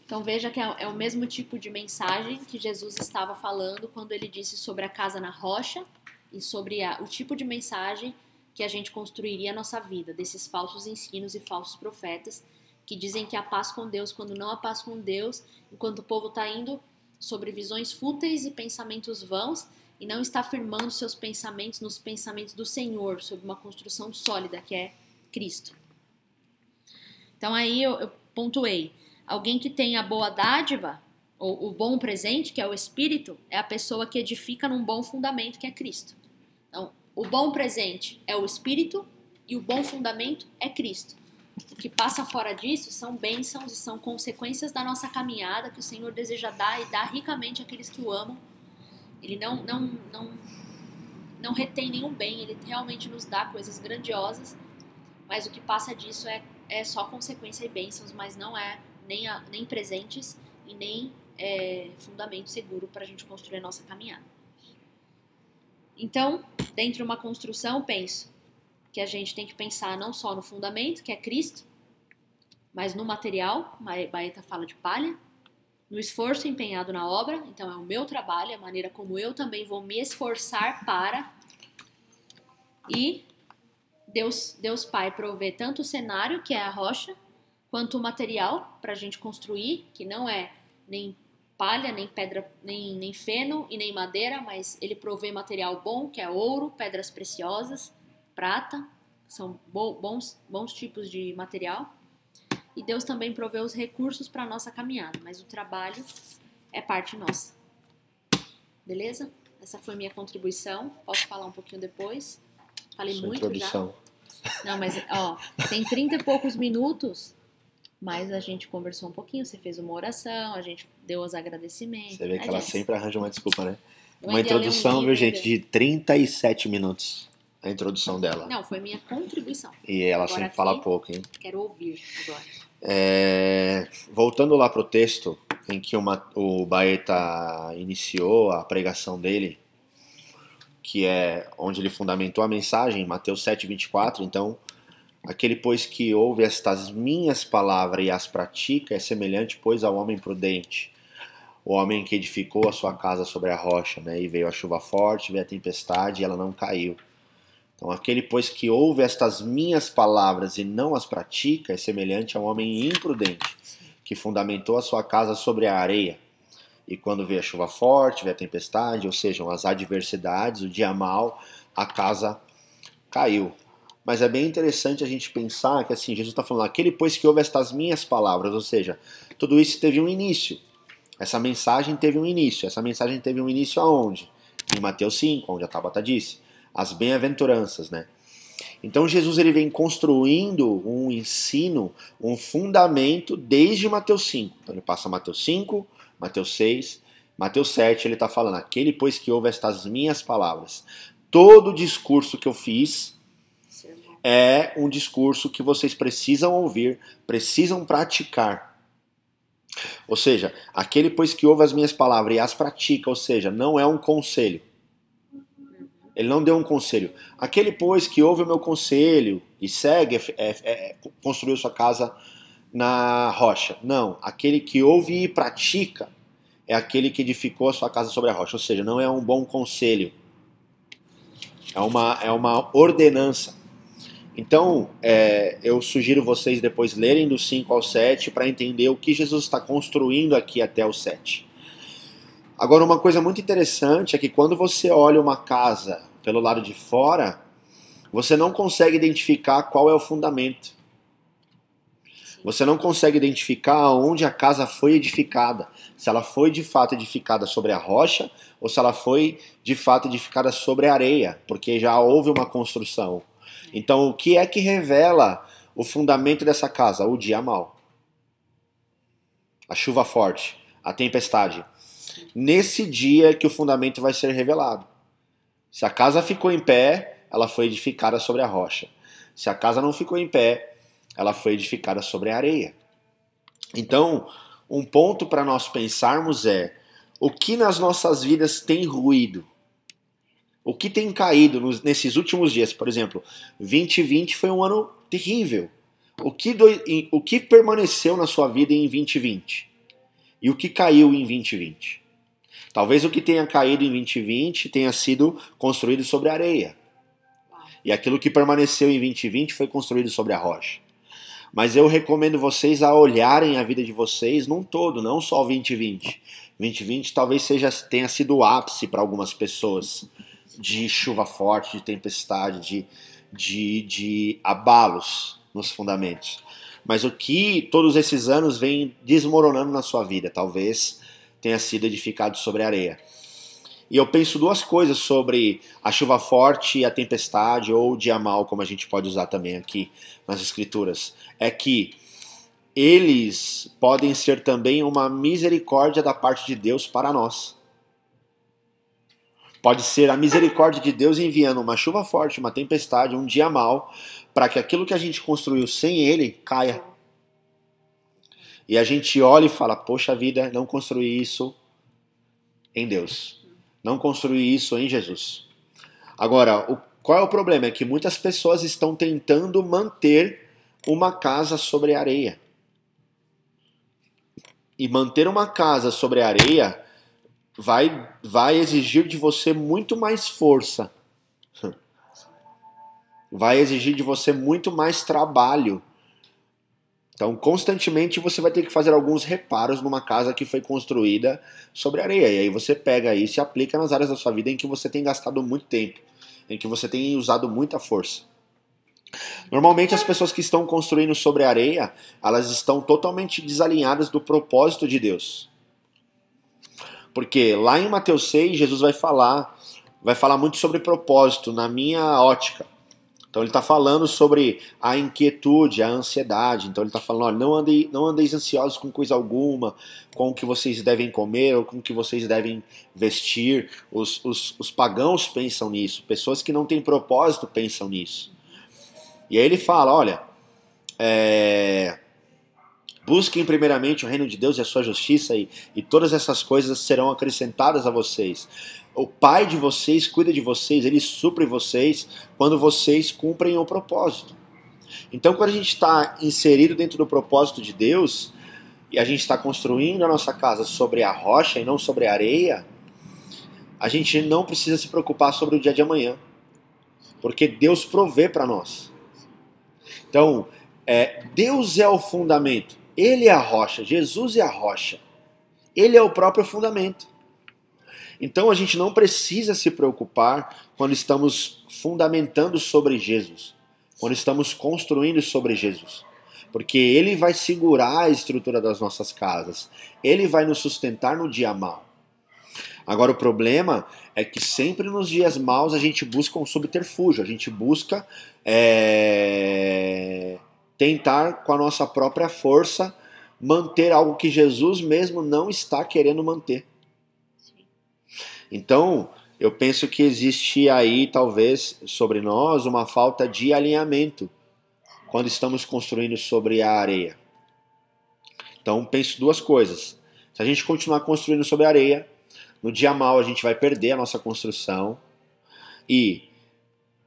[SPEAKER 1] Então veja que é, é o mesmo tipo de mensagem que Jesus estava falando quando ele disse sobre a casa na rocha e sobre a, o tipo de mensagem que a gente construiria a nossa vida, desses falsos ensinos e falsos profetas que dizem que há paz com Deus quando não há paz com Deus, enquanto o povo está indo sobre visões fúteis e pensamentos vãos e não está firmando seus pensamentos nos pensamentos do Senhor, sobre uma construção sólida que é Cristo. Então aí eu, eu pontuei: alguém que tem a boa dádiva, ou o bom presente, que é o Espírito, é a pessoa que edifica num bom fundamento, que é Cristo. Então, o bom presente é o Espírito e o bom fundamento é Cristo. O que passa fora disso são bênçãos e são consequências da nossa caminhada que o Senhor deseja dar e dar ricamente àqueles que o amam. Ele não, não, não, não retém nenhum bem, ele realmente nos dá coisas grandiosas, mas o que passa disso é, é só consequência e bênçãos, mas não é nem, a, nem presentes e nem é, fundamento seguro para a gente construir a nossa caminhada. Então, dentro de uma construção, penso, que a gente tem que pensar não só no fundamento, que é Cristo, mas no material, Baeta fala de palha, no esforço empenhado na obra, então é o meu trabalho, a maneira como eu também vou me esforçar para. E Deus, Deus Pai provê tanto o cenário, que é a rocha, quanto o material para a gente construir, que não é nem palha, nem pedra, nem, nem feno e nem madeira, mas ele provê material bom, que é ouro, pedras preciosas, prata, são bons, bons tipos de material. E Deus também provê os recursos para a nossa caminhada, mas o trabalho é parte nossa. Beleza? Essa foi minha contribuição. Posso falar um pouquinho depois? Falei Sua muito introdução. já. Não, mas ó, tem 30 e poucos minutos, mas a gente conversou um pouquinho, você fez uma oração, a gente deu os agradecimentos.
[SPEAKER 2] Você vê que ela sempre arranja uma desculpa, né? Uma introdução, um viu, gente, de 37 minutos a introdução dela.
[SPEAKER 1] Não, foi minha contribuição.
[SPEAKER 2] E ela agora sempre fala pouco, hein?
[SPEAKER 1] Quero ouvir agora.
[SPEAKER 2] É, voltando lá pro texto em que uma, o Baeta iniciou a pregação dele, que é onde ele fundamentou a mensagem, Mateus 7:24. Então, aquele pois que ouve estas minhas palavras e as pratica é semelhante pois ao homem prudente, o homem que edificou a sua casa sobre a rocha, né? E veio a chuva forte, veio a tempestade e ela não caiu então, aquele, pois, que ouve estas minhas palavras e não as pratica, é semelhante a um homem imprudente, que fundamentou a sua casa sobre a areia. E quando vê a chuva forte, vê a tempestade, ou seja, as adversidades, o dia mal, a casa caiu. Mas é bem interessante a gente pensar que assim, Jesus está falando, aquele pois que ouve estas minhas palavras, ou seja, tudo isso teve um início. Essa mensagem teve um início. Essa mensagem teve um início aonde? Em Mateus 5, onde a Tabata disse as bem-aventuranças, né? Então Jesus ele vem construindo um ensino, um fundamento desde Mateus 5. Então ele passa Mateus 5, Mateus 6, Mateus 7, ele está falando: aquele pois que ouve estas minhas palavras. Todo o discurso que eu fiz é um discurso que vocês precisam ouvir, precisam praticar. Ou seja, aquele pois que ouve as minhas palavras e as pratica, ou seja, não é um conselho. Ele não deu um conselho. Aquele, pois, que ouve o meu conselho e segue, é, é, é, construiu sua casa na rocha. Não. Aquele que ouve e pratica é aquele que edificou a sua casa sobre a rocha. Ou seja, não é um bom conselho. É uma, é uma ordenança. Então, é, eu sugiro vocês depois lerem do 5 ao 7 para entender o que Jesus está construindo aqui até o 7. Agora, uma coisa muito interessante é que quando você olha uma casa pelo lado de fora, você não consegue identificar qual é o fundamento. Você não consegue identificar onde a casa foi edificada. Se ela foi de fato edificada sobre a rocha ou se ela foi de fato edificada sobre a areia, porque já houve uma construção. Então, o que é que revela o fundamento dessa casa? O dia mal. A chuva forte, a tempestade nesse dia que o fundamento vai ser revelado. Se a casa ficou em pé, ela foi edificada sobre a rocha. Se a casa não ficou em pé, ela foi edificada sobre a areia. Então, um ponto para nós pensarmos é o que nas nossas vidas tem ruído? O que tem caído nos, nesses últimos dias? Por exemplo, 2020 foi um ano terrível. O que, do, o que permaneceu na sua vida em 2020? E o que caiu em 2020? Talvez o que tenha caído em 2020 tenha sido construído sobre areia. E aquilo que permaneceu em 2020 foi construído sobre a rocha. Mas eu recomendo vocês a olharem a vida de vocês num todo, não só 2020. 2020 talvez seja tenha sido o ápice para algumas pessoas de chuva forte, de tempestade, de, de, de abalos nos fundamentos. Mas o que todos esses anos vem desmoronando na sua vida, talvez tenha sido edificado sobre areia. E eu penso duas coisas sobre a chuva forte e a tempestade, ou o dia mal, como a gente pode usar também aqui nas escrituras. É que eles podem ser também uma misericórdia da parte de Deus para nós. Pode ser a misericórdia de Deus enviando uma chuva forte, uma tempestade, um dia mal, para que aquilo que a gente construiu sem Ele caia. E a gente olha e fala: Poxa vida, não construí isso em Deus. Não construí isso em Jesus. Agora, o, qual é o problema? É que muitas pessoas estão tentando manter uma casa sobre areia. E manter uma casa sobre areia vai, vai exigir de você muito mais força. Vai exigir de você muito mais trabalho. Então, constantemente você vai ter que fazer alguns reparos numa casa que foi construída sobre areia. E aí você pega isso e aplica nas áreas da sua vida em que você tem gastado muito tempo, em que você tem usado muita força. Normalmente as pessoas que estão construindo sobre areia, elas estão totalmente desalinhadas do propósito de Deus. Porque lá em Mateus 6, Jesus vai falar, vai falar muito sobre propósito na minha ótica. Então ele está falando sobre a inquietude, a ansiedade. Então ele está falando, olha, não, andei, não andeis ansiosos com coisa alguma, com o que vocês devem comer ou com o que vocês devem vestir. Os, os, os pagãos pensam nisso, pessoas que não têm propósito pensam nisso. E aí ele fala, olha, é, Busquem primeiramente o reino de Deus e a sua justiça, e, e todas essas coisas serão acrescentadas a vocês. O Pai de vocês cuida de vocês, ele supre vocês quando vocês cumprem o propósito. Então, quando a gente está inserido dentro do propósito de Deus, e a gente está construindo a nossa casa sobre a rocha e não sobre a areia, a gente não precisa se preocupar sobre o dia de amanhã, porque Deus provê para nós. Então, é, Deus é o fundamento. Ele é a rocha, Jesus é a rocha. Ele é o próprio fundamento. Então a gente não precisa se preocupar quando estamos fundamentando sobre Jesus, quando estamos construindo sobre Jesus. Porque ele vai segurar a estrutura das nossas casas, ele vai nos sustentar no dia mal. Agora o problema é que sempre nos dias maus a gente busca um subterfúgio, a gente busca é, tentar com a nossa própria força manter algo que Jesus mesmo não está querendo manter. Então, eu penso que existe aí, talvez, sobre nós, uma falta de alinhamento quando estamos construindo sobre a areia. Então, penso duas coisas. Se a gente continuar construindo sobre a areia, no dia mal a gente vai perder a nossa construção e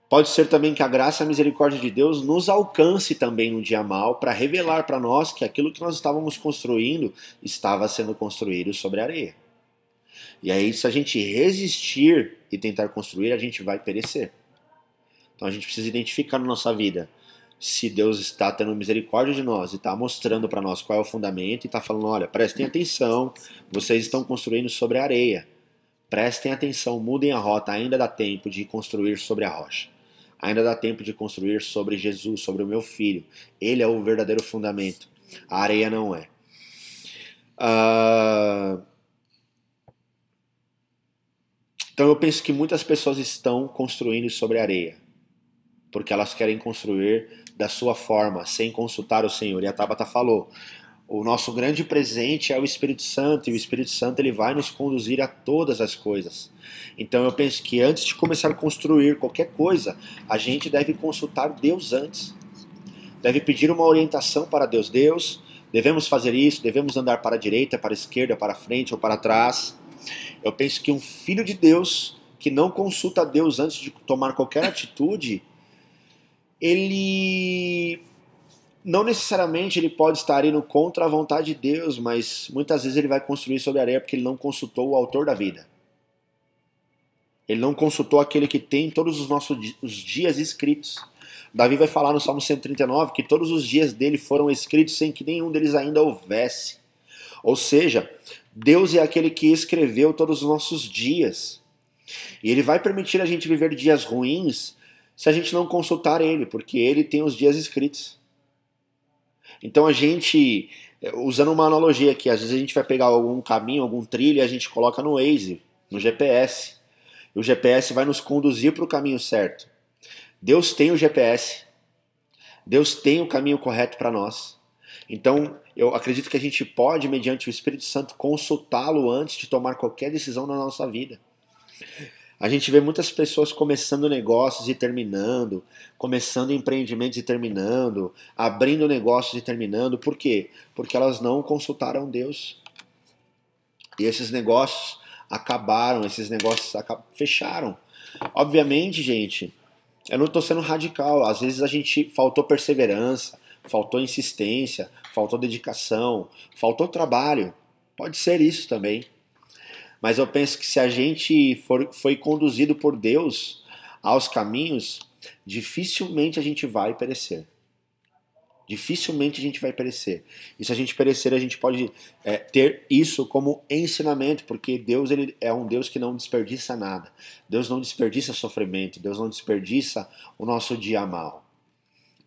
[SPEAKER 2] Pode ser também que a graça e a misericórdia de Deus nos alcance também no dia mal para revelar para nós que aquilo que nós estávamos construindo estava sendo construído sobre areia. E aí, se a gente resistir e tentar construir, a gente vai perecer. Então a gente precisa identificar na nossa vida se Deus está tendo misericórdia de nós e está mostrando para nós qual é o fundamento e está falando: olha, prestem atenção, vocês estão construindo sobre areia. Prestem atenção, mudem a rota, ainda dá tempo de construir sobre a rocha. Ainda dá tempo de construir sobre Jesus, sobre o meu filho. Ele é o verdadeiro fundamento. A areia não é. Uh... Então eu penso que muitas pessoas estão construindo sobre areia, porque elas querem construir da sua forma, sem consultar o Senhor. E a Tabata falou: o nosso grande presente é o Espírito Santo, e o Espírito Santo ele vai nos conduzir a todas as coisas. Então eu penso que antes de começar a construir qualquer coisa, a gente deve consultar Deus antes. Deve pedir uma orientação para Deus. Deus, devemos fazer isso, devemos andar para a direita, para a esquerda, para a frente ou para trás. Eu penso que um filho de Deus que não consulta Deus antes de tomar qualquer atitude, ele não necessariamente ele pode estar indo contra a vontade de Deus, mas muitas vezes ele vai construir sobre a areia porque ele não consultou o autor da vida. Ele não consultou aquele que tem todos os nossos os dias escritos. Davi vai falar no Salmo 139 que todos os dias dele foram escritos sem que nenhum deles ainda houvesse. Ou seja, Deus é aquele que escreveu todos os nossos dias. E ele vai permitir a gente viver dias ruins se a gente não consultar ele, porque ele tem os dias escritos. Então a gente, usando uma analogia aqui, às vezes a gente vai pegar algum caminho, algum trilho e a gente coloca no Waze, no GPS. E o GPS vai nos conduzir para o caminho certo. Deus tem o GPS. Deus tem o caminho correto para nós. Então, eu acredito que a gente pode, mediante o Espírito Santo, consultá-lo antes de tomar qualquer decisão na nossa vida. A gente vê muitas pessoas começando negócios e terminando, começando empreendimentos e terminando, abrindo negócios e terminando. Por quê? Porque elas não consultaram Deus. E esses negócios acabaram, esses negócios fecharam. Obviamente, gente, eu não estou sendo radical. Às vezes a gente faltou perseverança, faltou insistência, faltou dedicação, faltou trabalho. Pode ser isso também. Mas eu penso que se a gente for, foi conduzido por Deus aos caminhos, dificilmente a gente vai perecer. Dificilmente a gente vai perecer. E se a gente perecer, a gente pode é, ter isso como ensinamento, porque Deus ele é um Deus que não desperdiça nada. Deus não desperdiça sofrimento, Deus não desperdiça o nosso dia mal.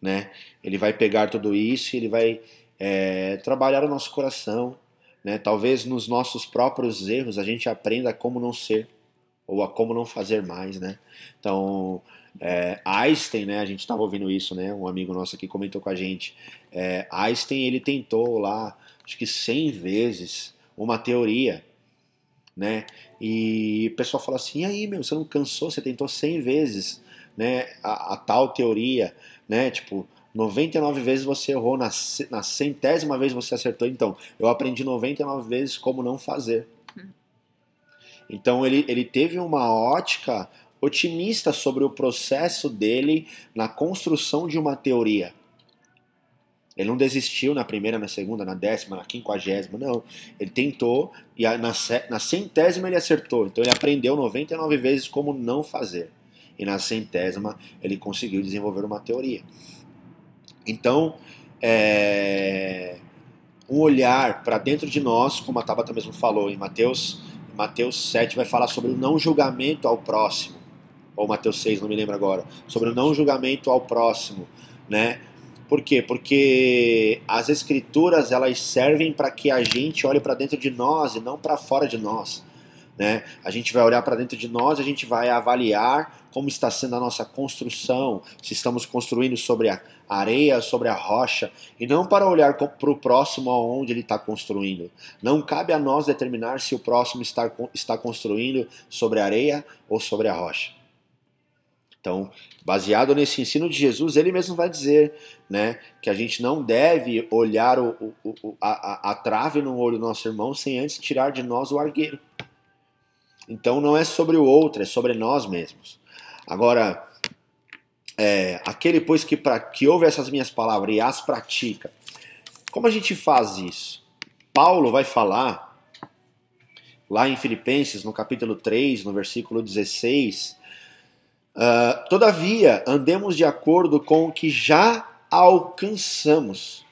[SPEAKER 2] Né? Ele vai pegar tudo isso e ele vai é, trabalhar o nosso coração, né? Talvez nos nossos próprios erros a gente aprenda como não ser ou a como não fazer mais, né? Então, é, Einstein, né? A gente estava ouvindo isso, né? Um amigo nosso aqui comentou com a gente. É, Einstein ele tentou lá, acho que 100 vezes uma teoria, né? E o pessoal fala assim: e aí, meu, você não cansou? Você tentou 100 vezes, né? A, a tal teoria, né? Tipo, 99 vezes você errou, na, na centésima vez você acertou. Então, eu aprendi 99 vezes como não fazer. Então, ele, ele teve uma ótica otimista sobre o processo dele na construção de uma teoria. Ele não desistiu na primeira, na segunda, na décima, na quinquagésima, não. Ele tentou e na, na centésima ele acertou. Então ele aprendeu 99 vezes como não fazer. E na centésima ele conseguiu desenvolver uma teoria. Então, é, um olhar para dentro de nós, como a Tabata mesmo falou em Mateus, Mateus 7 vai falar sobre o não julgamento ao próximo, ou Mateus 6, não me lembro agora, sobre o não julgamento ao próximo, né? Por quê? Porque as escrituras elas servem para que a gente olhe para dentro de nós e não para fora de nós. Né? A gente vai olhar para dentro de nós, a gente vai avaliar como está sendo a nossa construção, se estamos construindo sobre a areia, sobre a rocha, e não para olhar para o próximo aonde ele está construindo. Não cabe a nós determinar se o próximo está, está construindo sobre a areia ou sobre a rocha. Então, baseado nesse ensino de Jesus, ele mesmo vai dizer né, que a gente não deve olhar o, o, a, a, a trave no olho do nosso irmão sem antes tirar de nós o argueiro. Então não é sobre o outro, é sobre nós mesmos. Agora, é, aquele pois que, pra, que ouve essas minhas palavras e as pratica, como a gente faz isso? Paulo vai falar lá em Filipenses, no capítulo 3, no versículo 16, uh, ah, todavia andemos de acordo com o que já alcançamos.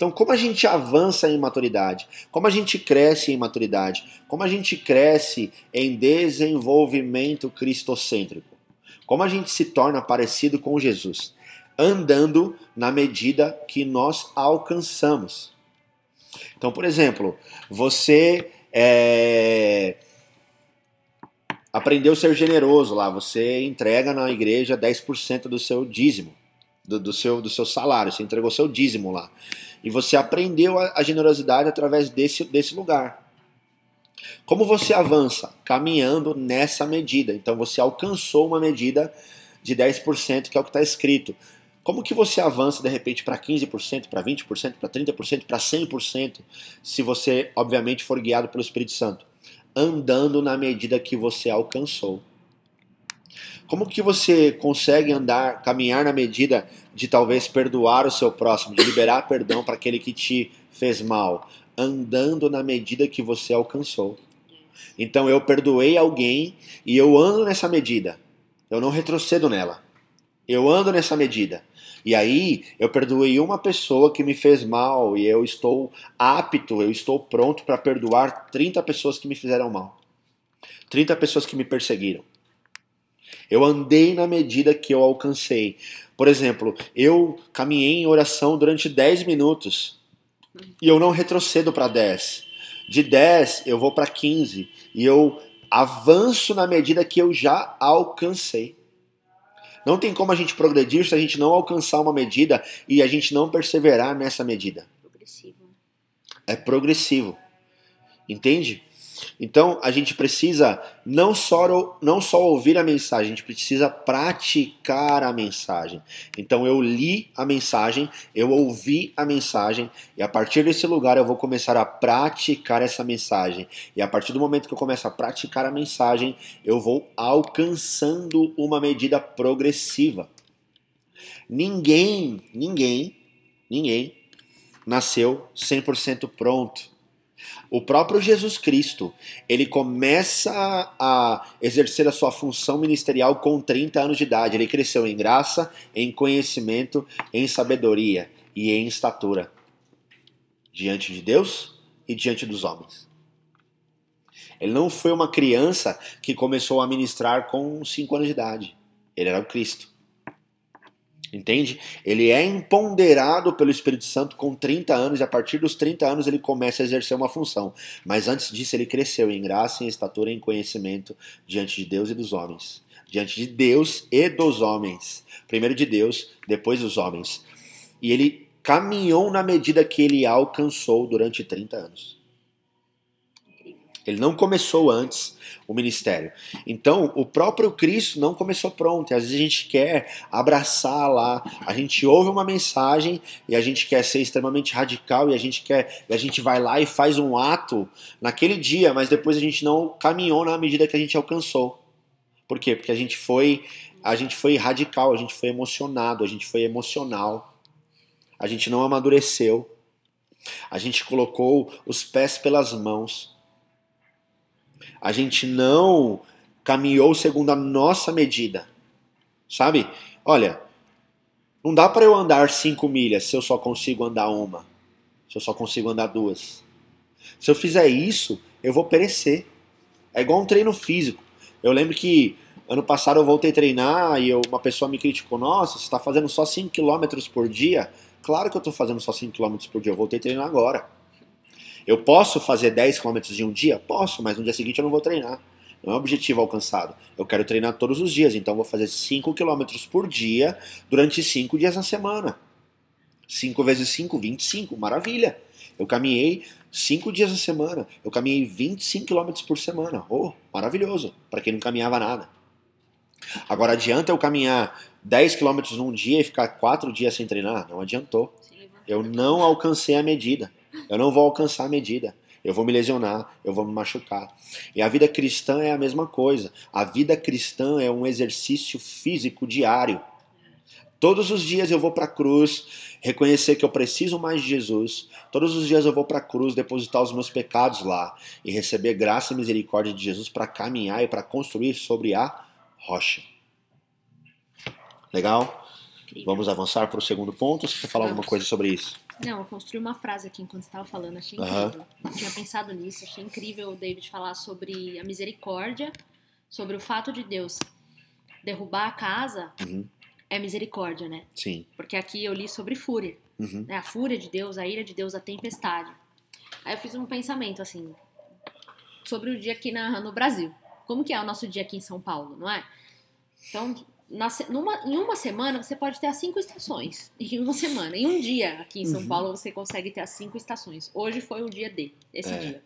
[SPEAKER 2] Então, como a gente avança em maturidade? Como a gente cresce em maturidade? Como a gente cresce em desenvolvimento cristocêntrico? Como a gente se torna parecido com Jesus? Andando na medida que nós alcançamos. Então, por exemplo, você é, aprendeu a ser generoso lá, você entrega na igreja 10% do seu dízimo, do, do, seu, do seu salário, você entregou seu dízimo lá. E você aprendeu a, a generosidade através desse, desse lugar. Como você avança? Caminhando nessa medida. Então você alcançou uma medida de 10%, que é o que está escrito. Como que você avança de repente para 15%, para 20%, para 30%, para 100%, se você, obviamente, for guiado pelo Espírito Santo? Andando na medida que você alcançou. Como que você consegue andar, caminhar na medida de talvez perdoar o seu próximo, de liberar perdão para aquele que te fez mal, andando na medida que você alcançou. Então eu perdoei alguém e eu ando nessa medida. Eu não retrocedo nela. Eu ando nessa medida. E aí eu perdoei uma pessoa que me fez mal e eu estou apto, eu estou pronto para perdoar 30 pessoas que me fizeram mal. 30 pessoas que me perseguiram. Eu andei na medida que eu alcancei. Por exemplo, eu caminhei em oração durante 10 minutos e eu não retrocedo para 10. De 10 eu vou para 15 e eu avanço na medida que eu já alcancei. Não tem como a gente progredir se a gente não alcançar uma medida e a gente não perseverar nessa medida.
[SPEAKER 1] Progressivo.
[SPEAKER 2] É progressivo. Entende? Então a gente precisa não só, não só ouvir a mensagem, a gente precisa praticar a mensagem. Então eu li a mensagem, eu ouvi a mensagem, e a partir desse lugar eu vou começar a praticar essa mensagem. E a partir do momento que eu começo a praticar a mensagem, eu vou alcançando uma medida progressiva. Ninguém, ninguém, ninguém nasceu 100% pronto. O próprio Jesus Cristo, ele começa a exercer a sua função ministerial com 30 anos de idade. Ele cresceu em graça, em conhecimento, em sabedoria e em estatura diante de Deus e diante dos homens. Ele não foi uma criança que começou a ministrar com 5 anos de idade. Ele era o Cristo. Entende? Ele é empoderado pelo Espírito Santo com 30 anos e a partir dos 30 anos ele começa a exercer uma função. Mas antes disso ele cresceu em graça, em estatura e em conhecimento diante de Deus e dos homens. Diante de Deus e dos homens. Primeiro de Deus, depois dos homens. E ele caminhou na medida que ele alcançou durante 30 anos. Ele não começou antes o ministério. Então, o próprio Cristo não começou pronto. E às vezes a gente quer abraçar lá, a gente ouve uma mensagem e a gente quer ser extremamente radical e a gente quer, a gente vai lá e faz um ato naquele dia, mas depois a gente não caminhou na medida que a gente alcançou. Por quê? Porque a gente foi, a gente foi radical, a gente foi emocionado, a gente foi emocional. A gente não amadureceu. A gente colocou os pés pelas mãos a gente não caminhou segundo a nossa medida. Sabe? Olha, não dá para eu andar cinco milhas se eu só consigo andar uma. Se eu só consigo andar duas. Se eu fizer isso, eu vou perecer. É igual um treino físico. Eu lembro que ano passado eu voltei a treinar e eu, uma pessoa me criticou: Nossa, você está fazendo só 5 km por dia? Claro que eu estou fazendo só 5 km por dia. Eu voltei a treinar agora. Eu posso fazer 10 km em um dia? Posso, mas no dia seguinte eu não vou treinar. Não é um objetivo alcançado. Eu quero treinar todos os dias, então vou fazer 5 km por dia durante 5 dias na semana. 5 vezes 5, 25, maravilha. Eu caminhei 5 dias na semana. Eu caminhei 25 km por semana. Oh, maravilhoso. Para quem não caminhava nada. Agora adianta eu caminhar 10 km num dia e ficar 4 dias sem treinar? Não adiantou. Eu não alcancei a medida. Eu não vou alcançar a medida. Eu vou me lesionar, eu vou me machucar. E a vida cristã é a mesma coisa. A vida cristã é um exercício físico diário. Todos os dias eu vou para a cruz, reconhecer que eu preciso mais de Jesus. Todos os dias eu vou para a cruz depositar os meus pecados lá e receber graça e misericórdia de Jesus para caminhar e para construir sobre a rocha. Legal? Vamos avançar para o segundo ponto? Você quer falar alguma coisa sobre isso?
[SPEAKER 1] Não, eu construí uma frase aqui enquanto estava falando, achei incrível. Uhum. tinha pensado nisso, achei incrível o David falar sobre a misericórdia, sobre o fato de Deus derrubar a casa. Uhum. É misericórdia, né?
[SPEAKER 2] Sim.
[SPEAKER 1] Porque aqui eu li sobre fúria.
[SPEAKER 2] Uhum.
[SPEAKER 1] Né? A fúria de Deus, a ira de Deus, a tempestade. Aí eu fiz um pensamento assim sobre o dia aqui na, no Brasil. Como que é o nosso dia aqui em São Paulo, não é? Então, na, numa, em uma semana você pode ter as cinco estações. Em uma semana. Em um dia aqui em São uhum. Paulo você consegue ter as cinco estações. Hoje foi o dia D, esse é. dia.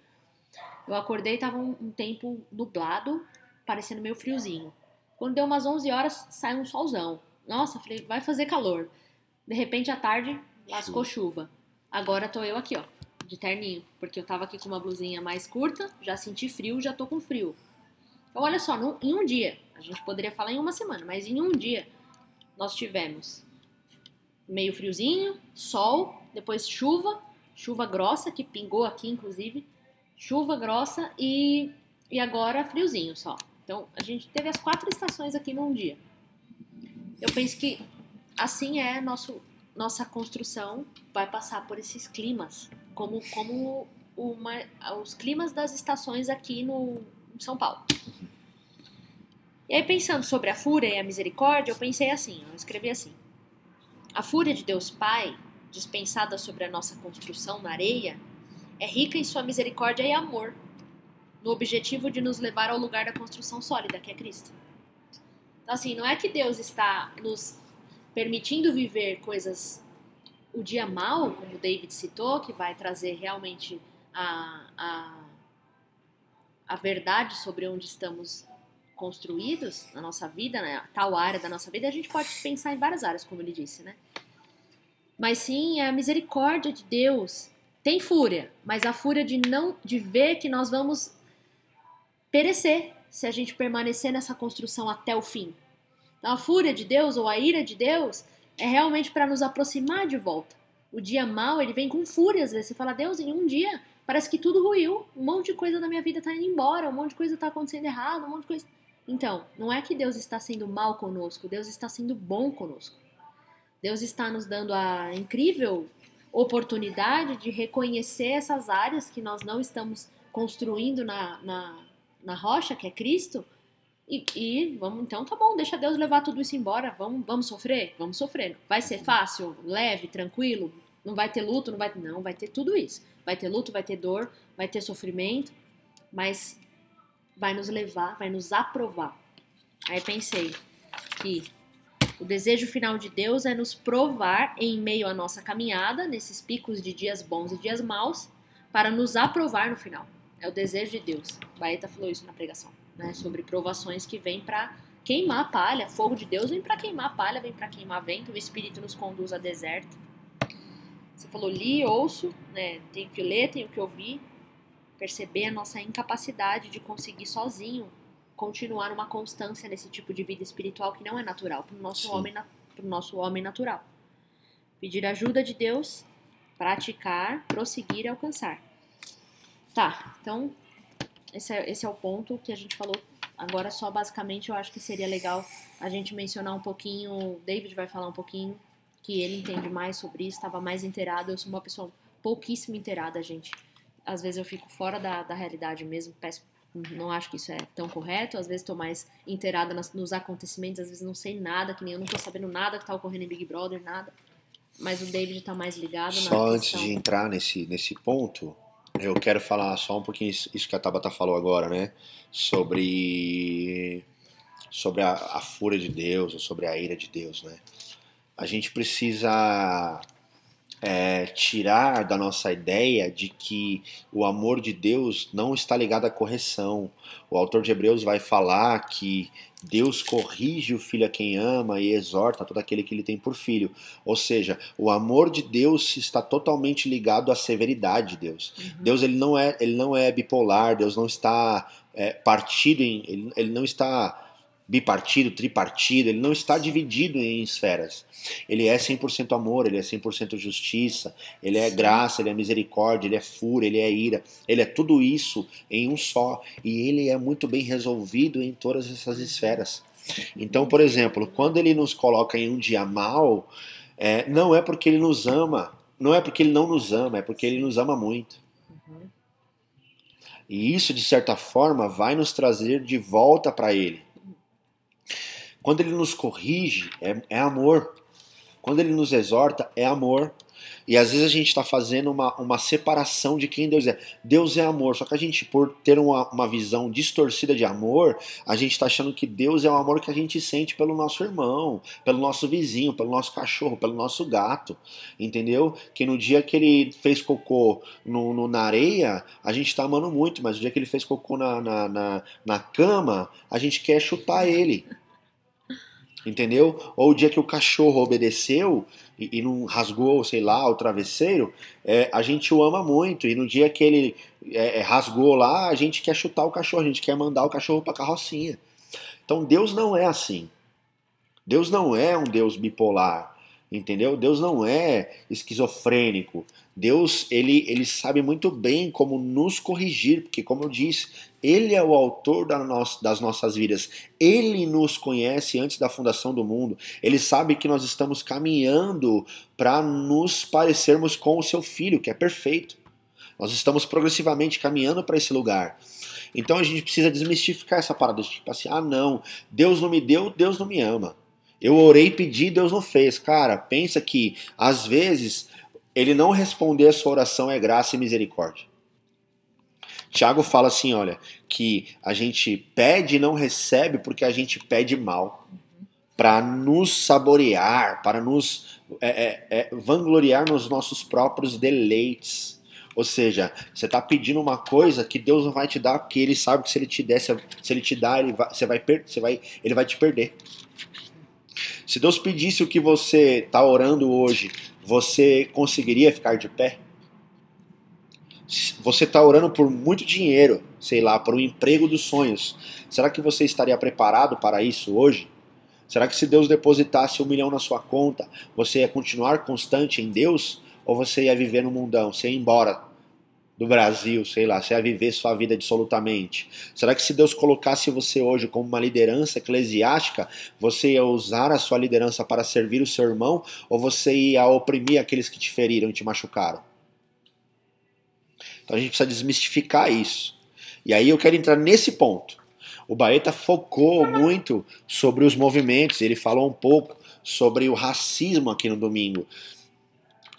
[SPEAKER 1] Eu acordei e tava um, um, tempo nublado, parecendo meio friozinho. Quando deu umas 11 horas, sai um solzão. Nossa, falei, vai fazer calor. De repente, à tarde, lascou chuva. chuva. Agora tô eu aqui, ó, de terninho. Porque eu tava aqui com uma blusinha mais curta, já senti frio, já tô com frio. Então, olha só, no, em um dia, a gente poderia falar em uma semana, mas em um dia nós tivemos meio friozinho, sol, depois chuva, chuva grossa que pingou aqui inclusive, chuva grossa e, e agora friozinho só. Então, a gente teve as quatro estações aqui num dia. Eu penso que assim é nosso, nossa construção vai passar por esses climas, como, como uma, os climas das estações aqui no São Paulo. E aí, pensando sobre a fúria e a misericórdia, eu pensei assim, eu escrevi assim. A fúria de Deus Pai, dispensada sobre a nossa construção na areia, é rica em sua misericórdia e amor, no objetivo de nos levar ao lugar da construção sólida, que é Cristo. Então, assim, não é que Deus está nos permitindo viver coisas, o dia mal, como David citou, que vai trazer realmente a, a, a verdade sobre onde estamos construídos na nossa vida, né, tal área da nossa vida, a gente pode pensar em várias áreas, como ele disse, né? Mas sim, a misericórdia de Deus tem fúria, mas a fúria de não de ver que nós vamos perecer se a gente permanecer nessa construção até o fim. Então, a fúria de Deus ou a ira de Deus é realmente para nos aproximar de volta. O dia mal, ele vem com fúria, às vezes você fala: "Deus, em um dia parece que tudo ruiu, um monte de coisa da minha vida está indo embora, um monte de coisa está acontecendo errado, um monte de coisa". Então, não é que Deus está sendo mal conosco, Deus está sendo bom conosco. Deus está nos dando a incrível oportunidade de reconhecer essas áreas que nós não estamos construindo na, na, na rocha, que é Cristo, e, e, vamos, então tá bom, deixa Deus levar tudo isso embora, vamos, vamos sofrer? Vamos sofrer. Vai ser fácil, leve, tranquilo? Não vai ter luto, não vai Não, vai ter tudo isso. Vai ter luto, vai ter dor, vai ter sofrimento, mas vai nos levar, vai nos aprovar. Aí pensei que o desejo final de Deus é nos provar em meio à nossa caminhada, nesses picos de dias bons e dias maus, para nos aprovar no final. É o desejo de Deus. Baeta falou isso na pregação, né? Sobre provações que vêm para queimar palha. Fogo de Deus vem para queimar palha, vem para queimar vento. O Espírito nos conduz a deserto. Você falou li, ouço, né? Tenho que ler, tenho que ouvir, perceber a nossa incapacidade de conseguir sozinho continuar uma constância nesse tipo de vida espiritual que não é natural para o nosso, homem, pro nosso homem natural. Pedir ajuda de Deus, praticar, prosseguir e alcançar. Tá, então esse é, esse é o ponto que a gente falou. Agora, só basicamente, eu acho que seria legal a gente mencionar um pouquinho. O David vai falar um pouquinho, que ele entende mais sobre isso, estava mais inteirado. Eu sou uma pessoa pouquíssimo inteirada, gente às vezes eu fico fora da, da realidade mesmo, peço, não acho que isso é tão correto, às vezes estou mais inteirada nas, nos acontecimentos, às vezes não sei nada, que nem eu não estou sabendo nada que está ocorrendo em Big Brother, nada. Mas o David está mais ligado
[SPEAKER 2] Só antes de entrar nesse, nesse ponto, eu quero falar só um pouquinho isso que a Tabata falou agora, né? Sobre, sobre a, a fúria de Deus, ou sobre a ira de Deus, né? A gente precisa é, tirar da nossa ideia de que o amor de Deus não está ligado à correção. O autor de Hebreus vai falar que Deus corrige o filho a quem ama e exorta todo aquele que ele tem por filho. Ou seja, o amor de Deus está totalmente ligado à severidade de Deus. Uhum. Deus ele não é ele não é bipolar. Deus não está é, partido em ele, ele não está bipartido, tripartido, ele não está dividido em esferas. Ele é 100% amor, ele é 100% justiça, ele é graça, ele é misericórdia, ele é fúria, ele é ira. Ele é tudo isso em um só. E ele é muito bem resolvido em todas essas esferas. Então, por exemplo, quando ele nos coloca em um dia mal, é, não é porque ele nos ama, não é porque ele não nos ama, é porque ele nos ama muito. Uhum. E isso, de certa forma, vai nos trazer de volta para ele. Quando ele nos corrige, é, é amor. Quando ele nos exorta, é amor. E às vezes a gente está fazendo uma, uma separação de quem Deus é. Deus é amor, só que a gente, por ter uma, uma visão distorcida de amor, a gente está achando que Deus é o amor que a gente sente pelo nosso irmão, pelo nosso vizinho, pelo nosso cachorro, pelo nosso gato. Entendeu? Que no dia que ele fez cocô no, no na areia, a gente está amando muito, mas no dia que ele fez cocô na, na, na, na cama, a gente quer chutar ele entendeu? Ou o dia que o cachorro obedeceu e, e não rasgou, sei lá, o travesseiro, é, a gente o ama muito. E no dia que ele é, é, rasgou lá, a gente quer chutar o cachorro, a gente quer mandar o cachorro para carrocinha. Então Deus não é assim. Deus não é um Deus bipolar, entendeu? Deus não é esquizofrênico. Deus, ele, ele sabe muito bem como nos corrigir, porque, como eu disse, Ele é o autor da no das nossas vidas. Ele nos conhece antes da fundação do mundo. Ele sabe que nós estamos caminhando para nos parecermos com o seu Filho, que é perfeito. Nós estamos progressivamente caminhando para esse lugar. Então a gente precisa desmistificar essa parada de tipo assim: ah, não, Deus não me deu, Deus não me ama. Eu orei, pedi, Deus não fez. Cara, pensa que às vezes ele não responder a sua oração é graça e misericórdia. Tiago fala assim, olha, que a gente pede e não recebe porque a gente pede mal, para nos saborear, para nos é, é, é, vangloriar nos nossos próprios deleites. Ou seja, você está pedindo uma coisa que Deus não vai te dar, porque Ele sabe que se Ele te der, se Ele te dá, ele vai, você vai, você vai, Ele vai te perder. Se Deus pedisse o que você está orando hoje, você conseguiria ficar de pé? Você está orando por muito dinheiro, sei lá, por um emprego dos sonhos. Será que você estaria preparado para isso hoje? Será que se Deus depositasse um milhão na sua conta, você ia continuar constante em Deus? Ou você ia viver no mundão, você ia embora do Brasil, sei lá, você ia viver sua vida absolutamente? Será que se Deus colocasse você hoje como uma liderança eclesiástica, você ia usar a sua liderança para servir o seu irmão ou você ia oprimir aqueles que te feriram e te machucaram? Então a gente precisa desmistificar isso. E aí eu quero entrar nesse ponto. O Baeta focou muito sobre os movimentos, ele falou um pouco sobre o racismo aqui no domingo.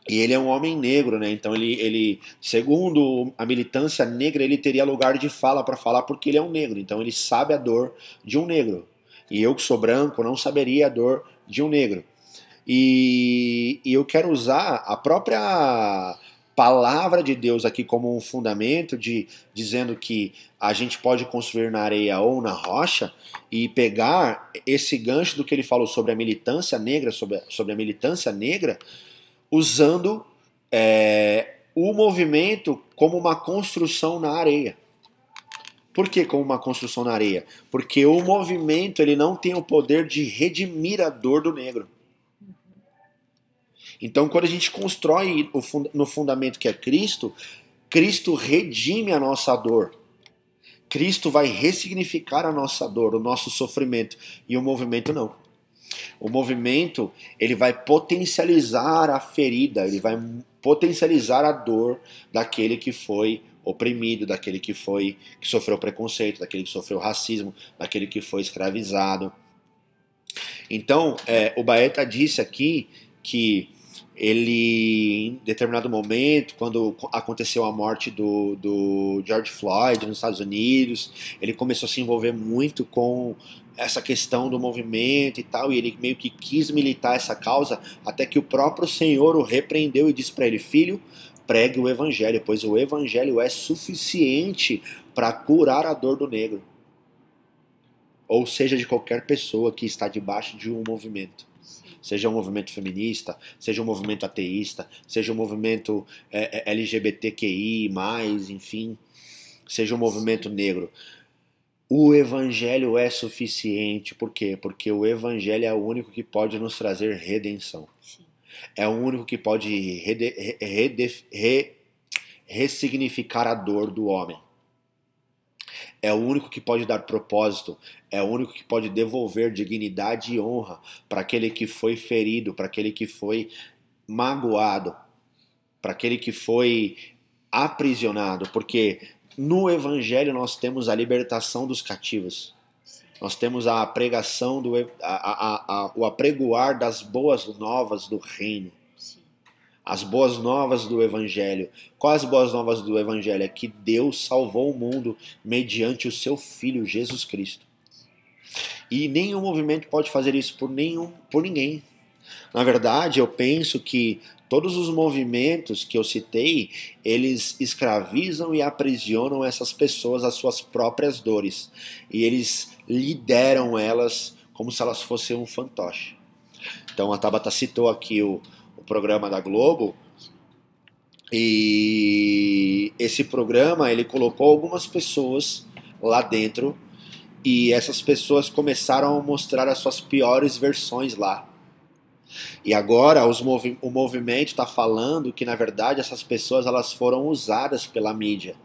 [SPEAKER 2] E ele é um homem negro, né? Então ele, ele, segundo a militância negra, ele teria lugar de fala para falar porque ele é um negro. Então ele sabe a dor de um negro. E eu que sou branco não saberia a dor de um negro. E, e eu quero usar a própria palavra de Deus aqui como um fundamento de dizendo que a gente pode construir na areia ou na rocha e pegar esse gancho do que ele falou sobre a militância negra, sobre, sobre a militância negra usando é, o movimento como uma construção na areia. Por que como uma construção na areia? Porque o movimento ele não tem o poder de redimir a dor do negro. Então, quando a gente constrói no fundamento que é Cristo, Cristo redime a nossa dor. Cristo vai ressignificar a nossa dor, o nosso sofrimento, e o movimento não. O movimento, ele vai potencializar a ferida, ele vai potencializar a dor daquele que foi oprimido, daquele que foi que sofreu preconceito, daquele que sofreu racismo, daquele que foi escravizado. Então, é, o Baeta disse aqui que ele, em determinado momento, quando aconteceu a morte do, do George Floyd nos Estados Unidos, ele começou a se envolver muito com essa questão do movimento e tal, e ele meio que quis militar essa causa, até que o próprio Senhor o repreendeu e disse para ele: Filho, pregue o evangelho, pois o evangelho é suficiente para curar a dor do negro. Ou seja, de qualquer pessoa que está debaixo de um movimento. Seja um movimento feminista, seja um movimento ateísta, seja um movimento é, é LGBTQI, enfim, seja um movimento negro o evangelho é suficiente. Por quê? Porque o evangelho é o único que pode nos trazer redenção. Sim. É o único que pode rede, rede, re, ressignificar a dor do homem. É o único que pode dar propósito, é o único que pode devolver dignidade e honra para aquele que foi ferido, para aquele que foi magoado, para aquele que foi aprisionado, porque no Evangelho nós temos a libertação dos cativos. Nós temos a pregação, do, a, a, a, o apregoar das boas novas do reino. As boas novas do Evangelho. Quais as boas novas do Evangelho? É que Deus salvou o mundo mediante o seu Filho Jesus Cristo. E nenhum movimento pode fazer isso por nenhum, por ninguém. Na verdade, eu penso que Todos os movimentos que eu citei, eles escravizam e aprisionam essas pessoas às suas próprias dores. E eles lideram elas como se elas fossem um fantoche. Então a Tabata citou aqui o, o programa da Globo, e esse programa ele colocou algumas pessoas lá dentro e essas pessoas começaram a mostrar as suas piores versões lá. E agora movi o movimento está falando que na verdade essas pessoas elas foram usadas pela mídia,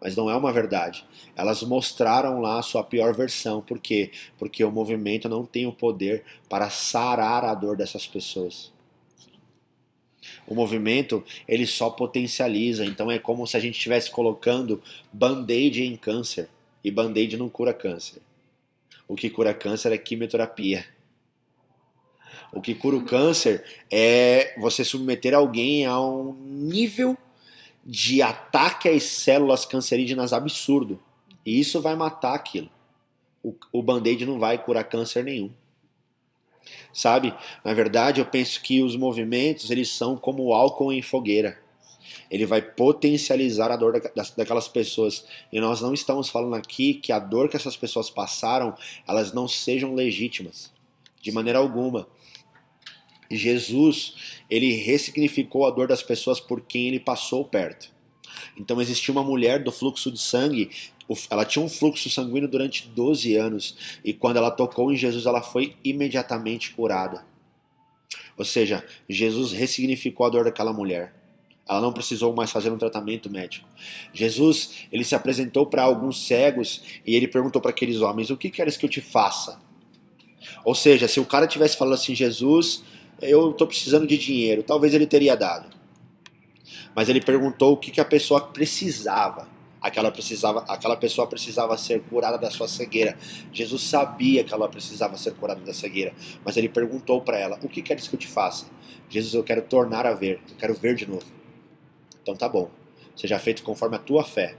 [SPEAKER 2] mas não é uma verdade. Elas mostraram lá a sua pior versão, por quê? Porque o movimento não tem o poder para sarar a dor dessas pessoas. O movimento ele só potencializa, então é como se a gente estivesse colocando band-aid em câncer e band-aid não cura câncer. O que cura câncer é quimioterapia. O que cura o câncer é você submeter alguém a um nível de ataque às células cancerígenas absurdo. E isso vai matar aquilo. O, o band-aid não vai curar câncer nenhum. Sabe? Na verdade, eu penso que os movimentos, eles são como álcool em fogueira. Ele vai potencializar a dor daquelas pessoas. E nós não estamos falando aqui que a dor que essas pessoas passaram, elas não sejam legítimas. De maneira alguma. Jesus, ele ressignificou a dor das pessoas por quem ele passou perto. Então existia uma mulher do fluxo de sangue, ela tinha um fluxo sanguíneo durante 12 anos, e quando ela tocou em Jesus, ela foi imediatamente curada. Ou seja, Jesus ressignificou a dor daquela mulher. Ela não precisou mais fazer um tratamento médico. Jesus, ele se apresentou para alguns cegos e ele perguntou para aqueles homens: "O que queres que eu te faça?" Ou seja, se o cara tivesse falado assim: "Jesus, eu estou precisando de dinheiro, talvez ele teria dado. Mas ele perguntou o que, que a pessoa precisava. Aquela, precisava. aquela pessoa precisava ser curada da sua cegueira. Jesus sabia que ela precisava ser curada da cegueira. Mas ele perguntou para ela: O que queres que eu te faça? Jesus, eu quero tornar a ver. Eu quero ver de novo. Então tá bom. Seja feito conforme a tua fé.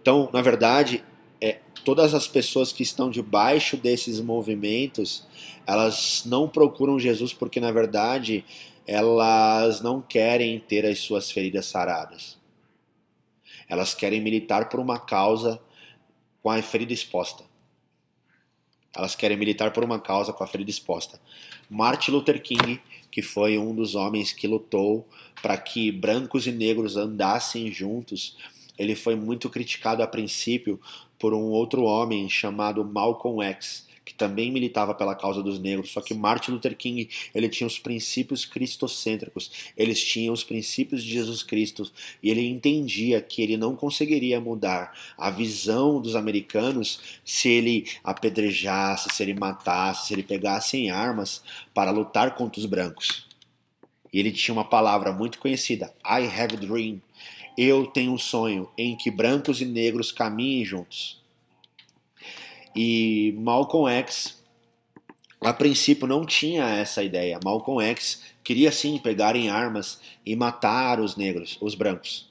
[SPEAKER 2] Então, na verdade, todas as pessoas que estão debaixo desses movimentos, elas não procuram Jesus porque, na verdade, elas não querem ter as suas feridas saradas. Elas querem militar por uma causa com a ferida exposta. Elas querem militar por uma causa com a ferida exposta. Martin Luther King, que foi um dos homens que lutou para que brancos e negros andassem juntos, ele foi muito criticado a princípio por um outro homem chamado Malcolm X, que também militava pela causa dos negros, só que Martin Luther King, ele tinha os princípios cristocêntricos, eles tinham os princípios de Jesus Cristo, e ele entendia que ele não conseguiria mudar a visão dos americanos se ele apedrejasse, se ele matasse, se ele pegasse em armas para lutar contra os brancos. E ele tinha uma palavra muito conhecida, I have a dream. Eu tenho um sonho em que brancos e negros caminhem juntos. E Malcolm X, a princípio, não tinha essa ideia. Malcolm X queria sim pegar em armas e matar os negros, os brancos.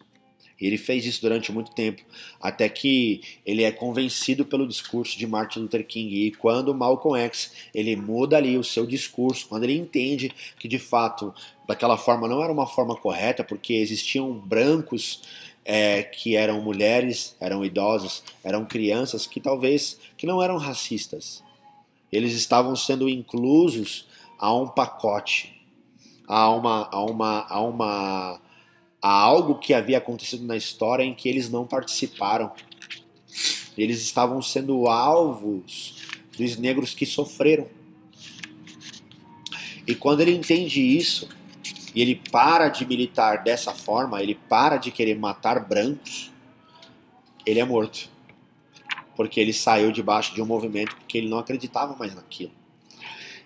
[SPEAKER 2] E ele fez isso durante muito tempo, até que ele é convencido pelo discurso de Martin Luther King. E quando Malcolm X ele muda ali o seu discurso, quando ele entende que de fato daquela forma não era uma forma correta, porque existiam brancos é, que eram mulheres, eram idosos, eram crianças que talvez que não eram racistas. Eles estavam sendo inclusos a um pacote, a uma, a uma, a uma, a algo que havia acontecido na história em que eles não participaram. Eles estavam sendo alvos dos negros que sofreram. E quando ele entende isso, e ele para de militar dessa forma, ele para de querer matar brancos, ele é morto. Porque ele saiu debaixo de um movimento porque ele não acreditava mais naquilo.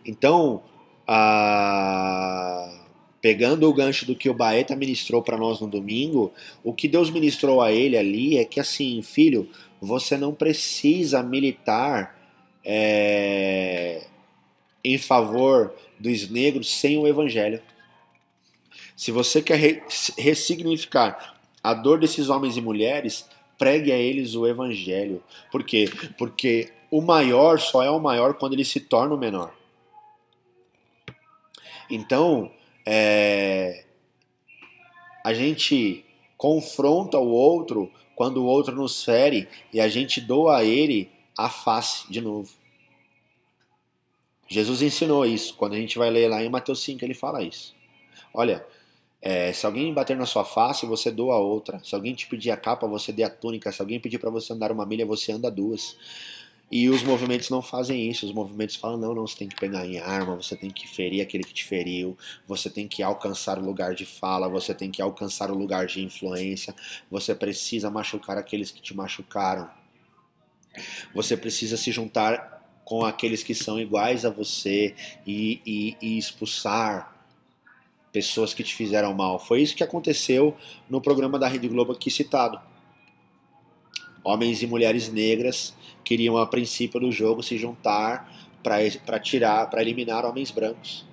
[SPEAKER 2] Então, ah, pegando o gancho do que o Baeta ministrou para nós no domingo, o que Deus ministrou a ele ali é que assim, filho, você não precisa militar é, em favor dos negros sem o evangelho. Se você quer ressignificar a dor desses homens e mulheres, pregue a eles o evangelho. Por quê? Porque o maior só é o maior quando ele se torna o menor. Então, é, a gente confronta o outro quando o outro nos fere e a gente doa a ele a face de novo. Jesus ensinou isso. Quando a gente vai ler lá em Mateus 5, ele fala isso. Olha, é, se alguém bater na sua face, você doa a outra. Se alguém te pedir a capa, você dê a túnica. Se alguém pedir para você andar uma milha, você anda duas. E os movimentos não fazem isso. Os movimentos falam: não, não, você tem que pegar em arma, você tem que ferir aquele que te feriu, você tem que alcançar o lugar de fala, você tem que alcançar o lugar de influência, você precisa machucar aqueles que te machucaram. Você precisa se juntar com aqueles que são iguais a você e, e, e expulsar pessoas que te fizeram mal. Foi isso que aconteceu no programa da Rede Globo aqui citado. Homens e mulheres negras queriam, a princípio do jogo, se juntar para tirar, para eliminar homens brancos.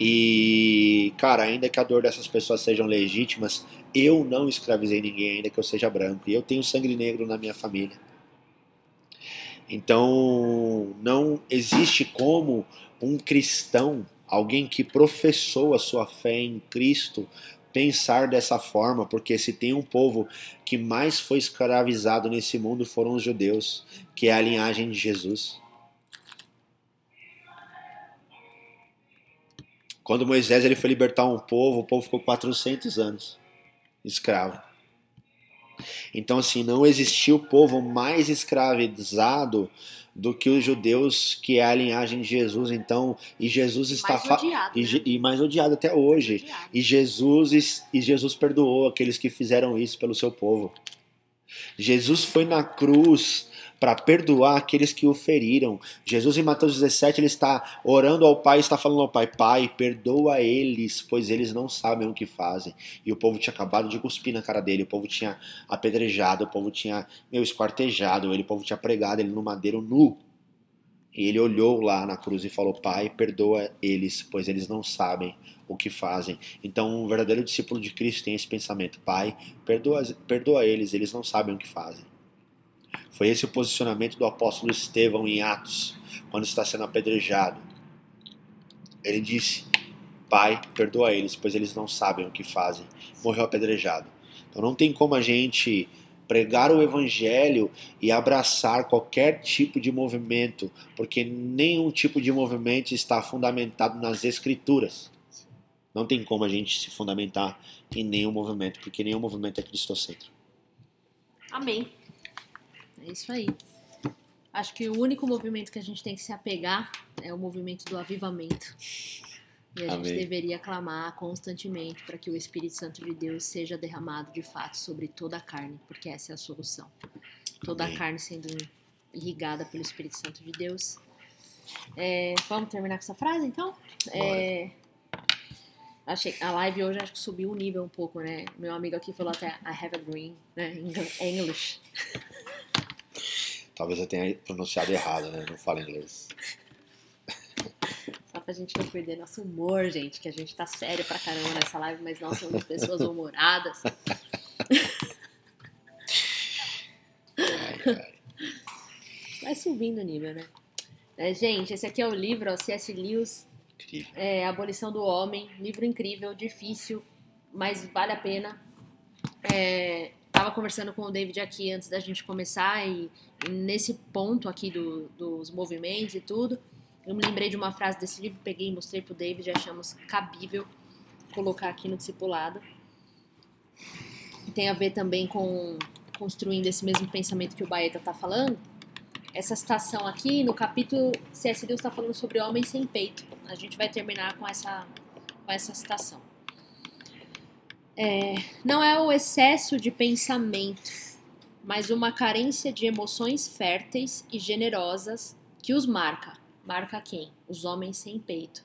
[SPEAKER 2] E, cara, ainda que a dor dessas pessoas sejam legítimas, eu não escravizei ninguém, ainda que eu seja branco. E eu tenho sangue negro na minha família. Então, não existe como um cristão, alguém que professou a sua fé em Cristo, pensar dessa forma, porque se tem um povo que mais foi escravizado nesse mundo foram os judeus, que é a linhagem de Jesus. Quando Moisés ele foi libertar um povo, o povo ficou 400 anos escravo. Então, assim, não existiu povo mais escravizado do que os judeus, que é a linhagem de Jesus. Então, e Jesus está
[SPEAKER 1] mais odiado,
[SPEAKER 2] e,
[SPEAKER 1] né?
[SPEAKER 2] e, mais odiado até hoje.
[SPEAKER 1] Odiado.
[SPEAKER 2] E Jesus e Jesus perdoou aqueles que fizeram isso pelo seu povo. Jesus foi na cruz para perdoar aqueles que o feriram. Jesus em Mateus 17 ele está orando ao Pai, está falando ao Pai: Pai, perdoa eles, pois eles não sabem o que fazem. E o povo tinha acabado de cuspir na cara dele, o povo tinha apedrejado, o povo tinha meu esquartejado ele, o povo tinha pregado ele no madeiro nu. E ele olhou lá na cruz e falou: Pai, perdoa eles, pois eles não sabem o que fazem. Então, um verdadeiro discípulo de Cristo tem esse pensamento: Pai, perdoa, perdoa eles, eles não sabem o que fazem. Foi esse o posicionamento do apóstolo Estevão em Atos, quando está sendo apedrejado. Ele disse: Pai, perdoa eles, pois eles não sabem o que fazem. Morreu apedrejado. Então não tem como a gente pregar o evangelho e abraçar qualquer tipo de movimento, porque nenhum tipo de movimento está fundamentado nas escrituras. Não tem como a gente se fundamentar em nenhum movimento, porque nenhum movimento é cristocêntrico.
[SPEAKER 1] Amém. É isso aí. Acho que o único movimento que a gente tem que se apegar é o movimento do avivamento. E a gente
[SPEAKER 2] Amém.
[SPEAKER 1] deveria clamar constantemente para que o Espírito Santo de Deus seja derramado de fato sobre toda a carne, porque essa é a solução. Toda
[SPEAKER 2] Amém.
[SPEAKER 1] a carne sendo irrigada pelo Espírito Santo de Deus. É, vamos terminar com essa frase então? É, achei, a live hoje acho que subiu o nível um pouco, né? Meu amigo aqui falou até I have a dream, né? English.
[SPEAKER 2] Talvez eu tenha pronunciado errado, né? Não falo inglês.
[SPEAKER 1] Só pra gente não perder nosso humor, gente, que a gente tá sério pra caramba nessa live, mas nós somos pessoas humoradas.
[SPEAKER 2] Ai, ai.
[SPEAKER 1] Vai subindo o nível, né? É, gente, esse aqui é o livro, ó, C.S. Lewis,
[SPEAKER 2] Incrível.
[SPEAKER 1] é, Abolição do Homem. Livro incrível, difícil, mas vale a pena. É, tava conversando com o David aqui antes da gente começar e, nesse ponto aqui do- dos movimentos e tudo, eu me lembrei de uma frase desse livro, peguei e mostrei pro David, achamos cabível colocar aqui no discipulado. Tem a ver também com construindo esse mesmo pensamento que o Baeta tá falando. Essa citação aqui, no capítulo C.S. Lewis está falando sobre homem sem peito. A gente vai terminar com essa, com essa citação. É, não é o excesso de pensamento, mas uma carência de emoções férteis e generosas que os marca. Marca quem? Os homens sem peito.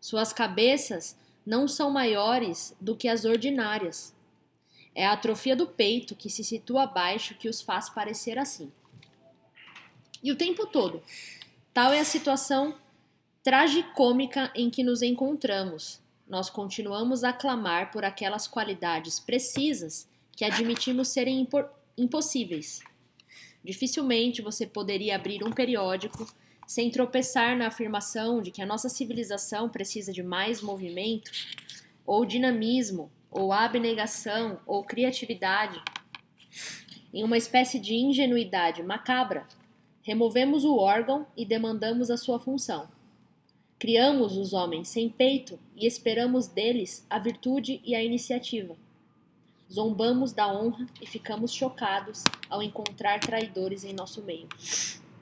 [SPEAKER 1] Suas cabeças não são maiores do que as ordinárias. É a atrofia do peito que se situa abaixo que os faz parecer assim. E o tempo todo. Tal é a situação tragicômica em que nos encontramos. Nós continuamos a clamar por aquelas qualidades precisas que admitimos serem impossíveis. Dificilmente você poderia abrir um periódico sem tropeçar na afirmação de que a nossa civilização precisa de mais movimento, ou dinamismo, ou abnegação, ou criatividade. Em uma espécie de ingenuidade macabra, removemos o órgão e demandamos a sua função. Criamos os homens sem peito e esperamos deles a virtude e a iniciativa. Zombamos da honra e ficamos chocados ao encontrar traidores em nosso meio.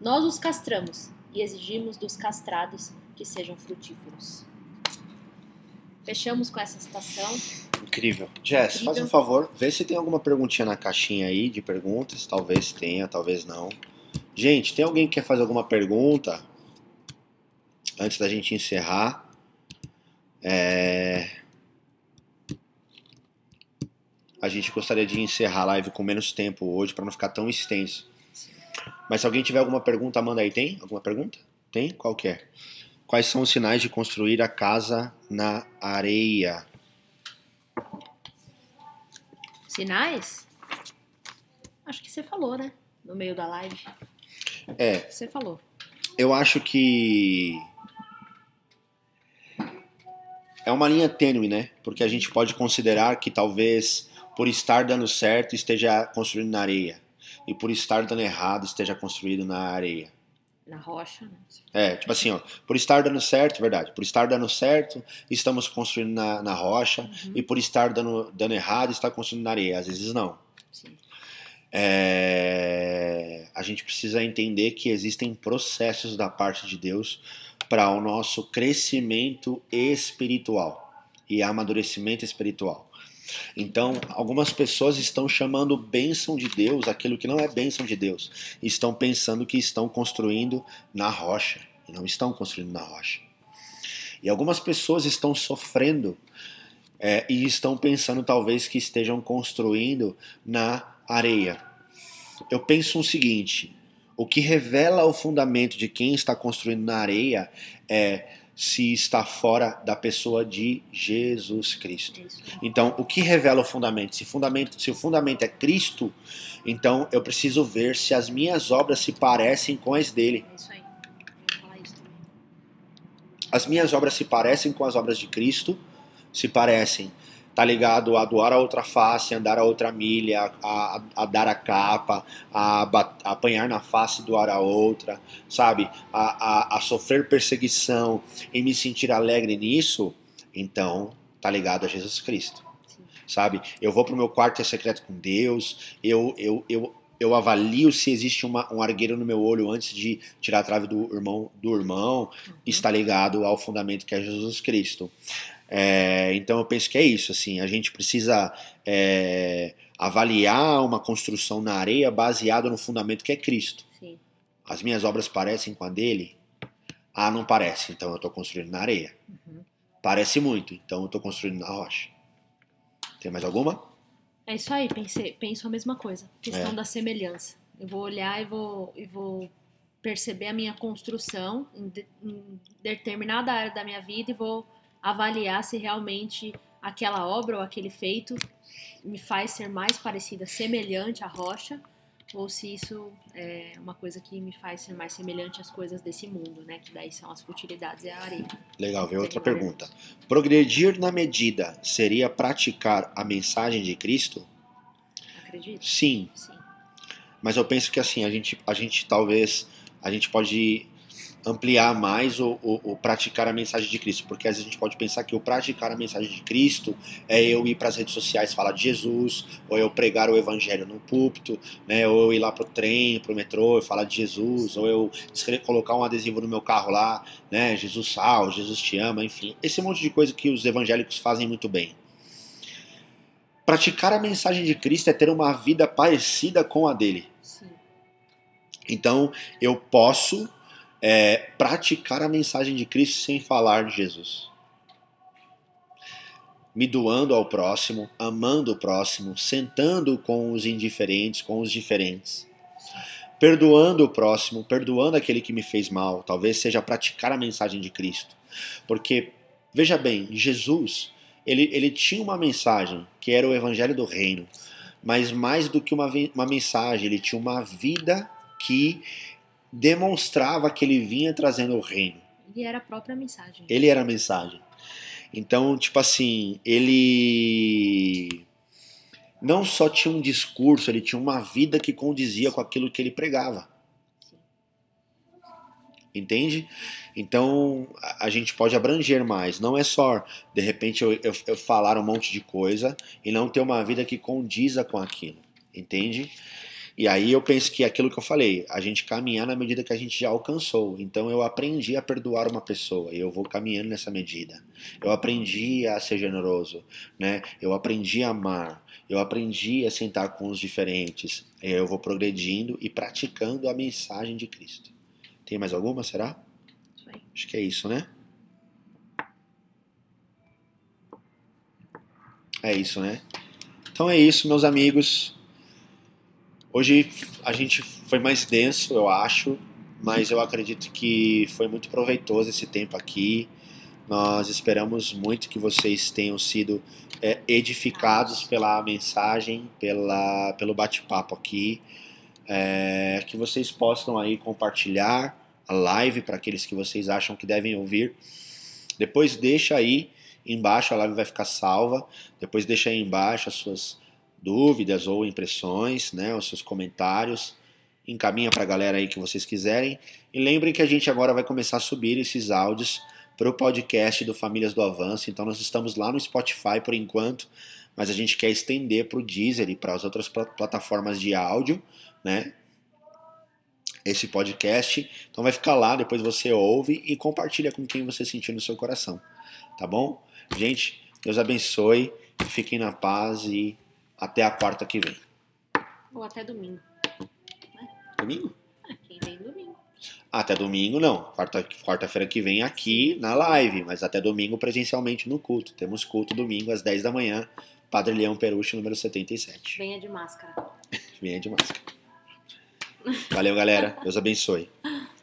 [SPEAKER 1] Nós os castramos e exigimos dos castrados que sejam frutíferos. Fechamos com essa citação.
[SPEAKER 2] Incrível. Jess,
[SPEAKER 1] Incrível.
[SPEAKER 2] faz um favor, vê se tem alguma perguntinha na caixinha aí de perguntas. Talvez tenha, talvez não. Gente, tem alguém que quer fazer alguma pergunta? Antes da gente encerrar. É... A gente gostaria de encerrar a live com menos tempo hoje para não ficar tão extenso. Mas se alguém tiver alguma pergunta, manda aí. Tem? Alguma pergunta? Tem? Qual que é? Quais são os sinais de construir a casa na areia?
[SPEAKER 1] Sinais? Acho que você falou, né? No meio da live.
[SPEAKER 2] É,
[SPEAKER 1] Você falou.
[SPEAKER 2] eu acho que é uma linha tênue, né? Porque a gente pode considerar que talvez por estar dando certo esteja construindo na areia e por estar dando errado esteja construído na areia.
[SPEAKER 1] Na rocha, né?
[SPEAKER 2] É, tipo assim, ó, por estar dando certo, verdade, por estar dando certo, estamos construindo na, na rocha
[SPEAKER 1] Uhum.
[SPEAKER 2] e por estar dando, dando errado, está construindo na areia. Às vezes não.
[SPEAKER 1] Sim.
[SPEAKER 2] É, a gente precisa entender que existem processos da parte de Deus para o nosso crescimento espiritual e amadurecimento espiritual. Então, algumas pessoas estão chamando bênção de Deus aquilo que não é bênção de Deus. Estão pensando que estão construindo na rocha e não estão construindo na rocha. E algumas pessoas estão sofrendo é, e estão pensando talvez que estejam construindo na areia. Eu penso o seguinte: o que revela o fundamento de quem está construindo na areia é se está fora da pessoa de Jesus Cristo. Então, o que revela o fundamento? Se, fundamento? se o fundamento é Cristo, então eu preciso ver se as minhas obras se parecem com as dele.
[SPEAKER 1] É.
[SPEAKER 2] As minhas obras se parecem com as obras de Cristo? Se parecem. Tá ligado a doar a outra face, andar a outra milha, a, a, a dar a capa, a, a apanhar na face e doar a outra, sabe? A, a, sofrer perseguição e me sentir alegre nisso, então tá ligado a Jesus Cristo,
[SPEAKER 1] Sim.
[SPEAKER 2] sabe? Eu vou pro meu quarto secreto com Deus, eu, eu, eu, eu avalio se existe uma, um argueiro no meu olho antes de tirar a trave do irmão, do irmão
[SPEAKER 1] Uhum.
[SPEAKER 2] está ligado ao fundamento que é Jesus Cristo. É, então eu penso que é isso, assim, a gente precisa é, avaliar uma construção na areia baseada no fundamento que é Cristo.
[SPEAKER 1] Sim.
[SPEAKER 2] As minhas obras parecem com a dele? Ah, não parece, então eu estou construindo na areia.
[SPEAKER 1] Uhum.
[SPEAKER 2] Parece muito, então eu estou construindo na rocha. Tem mais alguma?
[SPEAKER 1] É isso aí, pensei, penso a mesma coisa. Questão
[SPEAKER 2] É.
[SPEAKER 1] da semelhança. Eu vou olhar e vou, e vou perceber a minha construção em, de- em determinada área da minha vida e vou avaliar se realmente aquela obra ou aquele feito me faz ser mais parecida, semelhante à rocha, ou se isso é uma coisa que me faz ser mais semelhante às coisas desse mundo, né? Que daí são as futilidades e a areia.
[SPEAKER 2] Legal, ver outra pergunta. Progredir na medida seria praticar a mensagem de Cristo?
[SPEAKER 1] Acredito?
[SPEAKER 2] Sim,
[SPEAKER 1] Sim.
[SPEAKER 2] Mas eu penso que assim, a gente, a gente talvez a gente pode ampliar mais o, o, o praticar a mensagem de Cristo, porque às vezes a gente pode pensar que o praticar a mensagem de Cristo é eu ir para as redes sociais falar de Jesus, ou eu pregar o evangelho no púlpito, né, ou eu ir lá pro trem, pro metrô e falar de Jesus, ou eu colocar um adesivo no meu carro lá, né, Jesus salve, Jesus te ama, enfim, esse monte de coisa que os evangélicos fazem muito bem. Praticar a mensagem de Cristo é ter uma vida parecida com a dele.
[SPEAKER 1] Sim.
[SPEAKER 2] Então, eu posso é, praticar a mensagem de Cristo sem falar de Jesus. Me doando ao próximo, amando o próximo, sentando com os indiferentes, com os diferentes. Perdoando o próximo, perdoando aquele que me fez mal. Talvez seja praticar a mensagem de Cristo. Porque, veja bem, Jesus, ele, ele tinha uma mensagem que era o evangelho do reino. Mas mais do que uma, uma mensagem, ele tinha uma vida que demonstrava que ele vinha trazendo o reino.
[SPEAKER 1] E era a própria mensagem.
[SPEAKER 2] Ele era a mensagem. Então, tipo assim, ele não só tinha um discurso, ele tinha uma vida que condizia com aquilo que ele pregava. entende? Então a, a gente pode abranger mais. Não é só, de repente, eu, eu, eu falar um monte de coisa e não ter uma vida que condiza com aquilo, entende? E aí eu penso que aquilo que eu falei, a gente caminhar na medida que a gente já alcançou. Então eu aprendi a perdoar uma pessoa e eu vou caminhando nessa medida. Eu aprendi a ser generoso, né? Eu aprendi a amar. Eu aprendi a sentar com os diferentes. Eu vou progredindo e praticando a mensagem de Cristo. Tem mais alguma, será? Acho que é isso, né? É isso, né? Então é isso, meus amigos. Hoje a gente foi mais denso, eu acho, mas eu acredito que foi muito proveitoso esse tempo aqui. Nós esperamos muito que vocês tenham sido é, edificados pela mensagem, pela, pelo bate-papo aqui. É, que vocês possam aí compartilhar a live para aqueles que vocês acham que devem ouvir. Depois deixa aí embaixo, a live vai ficar salva. Depois deixa aí embaixo as suas dúvidas ou impressões, né, os seus comentários. Encaminha para a galera aí que vocês quiserem. E lembrem que a gente agora vai começar a subir esses áudios para o podcast do Famílias do Avanço. Então nós estamos lá no Spotify por enquanto, mas a gente quer estender para o Deezer e para as outras plataformas de áudio, né? Esse podcast. Então vai ficar lá, depois você ouve e compartilha com quem você sentir no seu coração. Tá bom? Gente, Deus abençoe, fiquem na paz e até a quarta que vem.
[SPEAKER 1] Ou até domingo.
[SPEAKER 2] Né? Domingo?
[SPEAKER 1] Ah, quem vem domingo.
[SPEAKER 2] Até domingo não. Quarta-feira quarta que vem aqui na live, mas até domingo presencialmente no culto. Temos culto domingo às 10 da manhã. Padre Leão Peruche, número 77.
[SPEAKER 1] Venha de máscara.
[SPEAKER 2] Venha de máscara. Valeu, galera. Deus abençoe.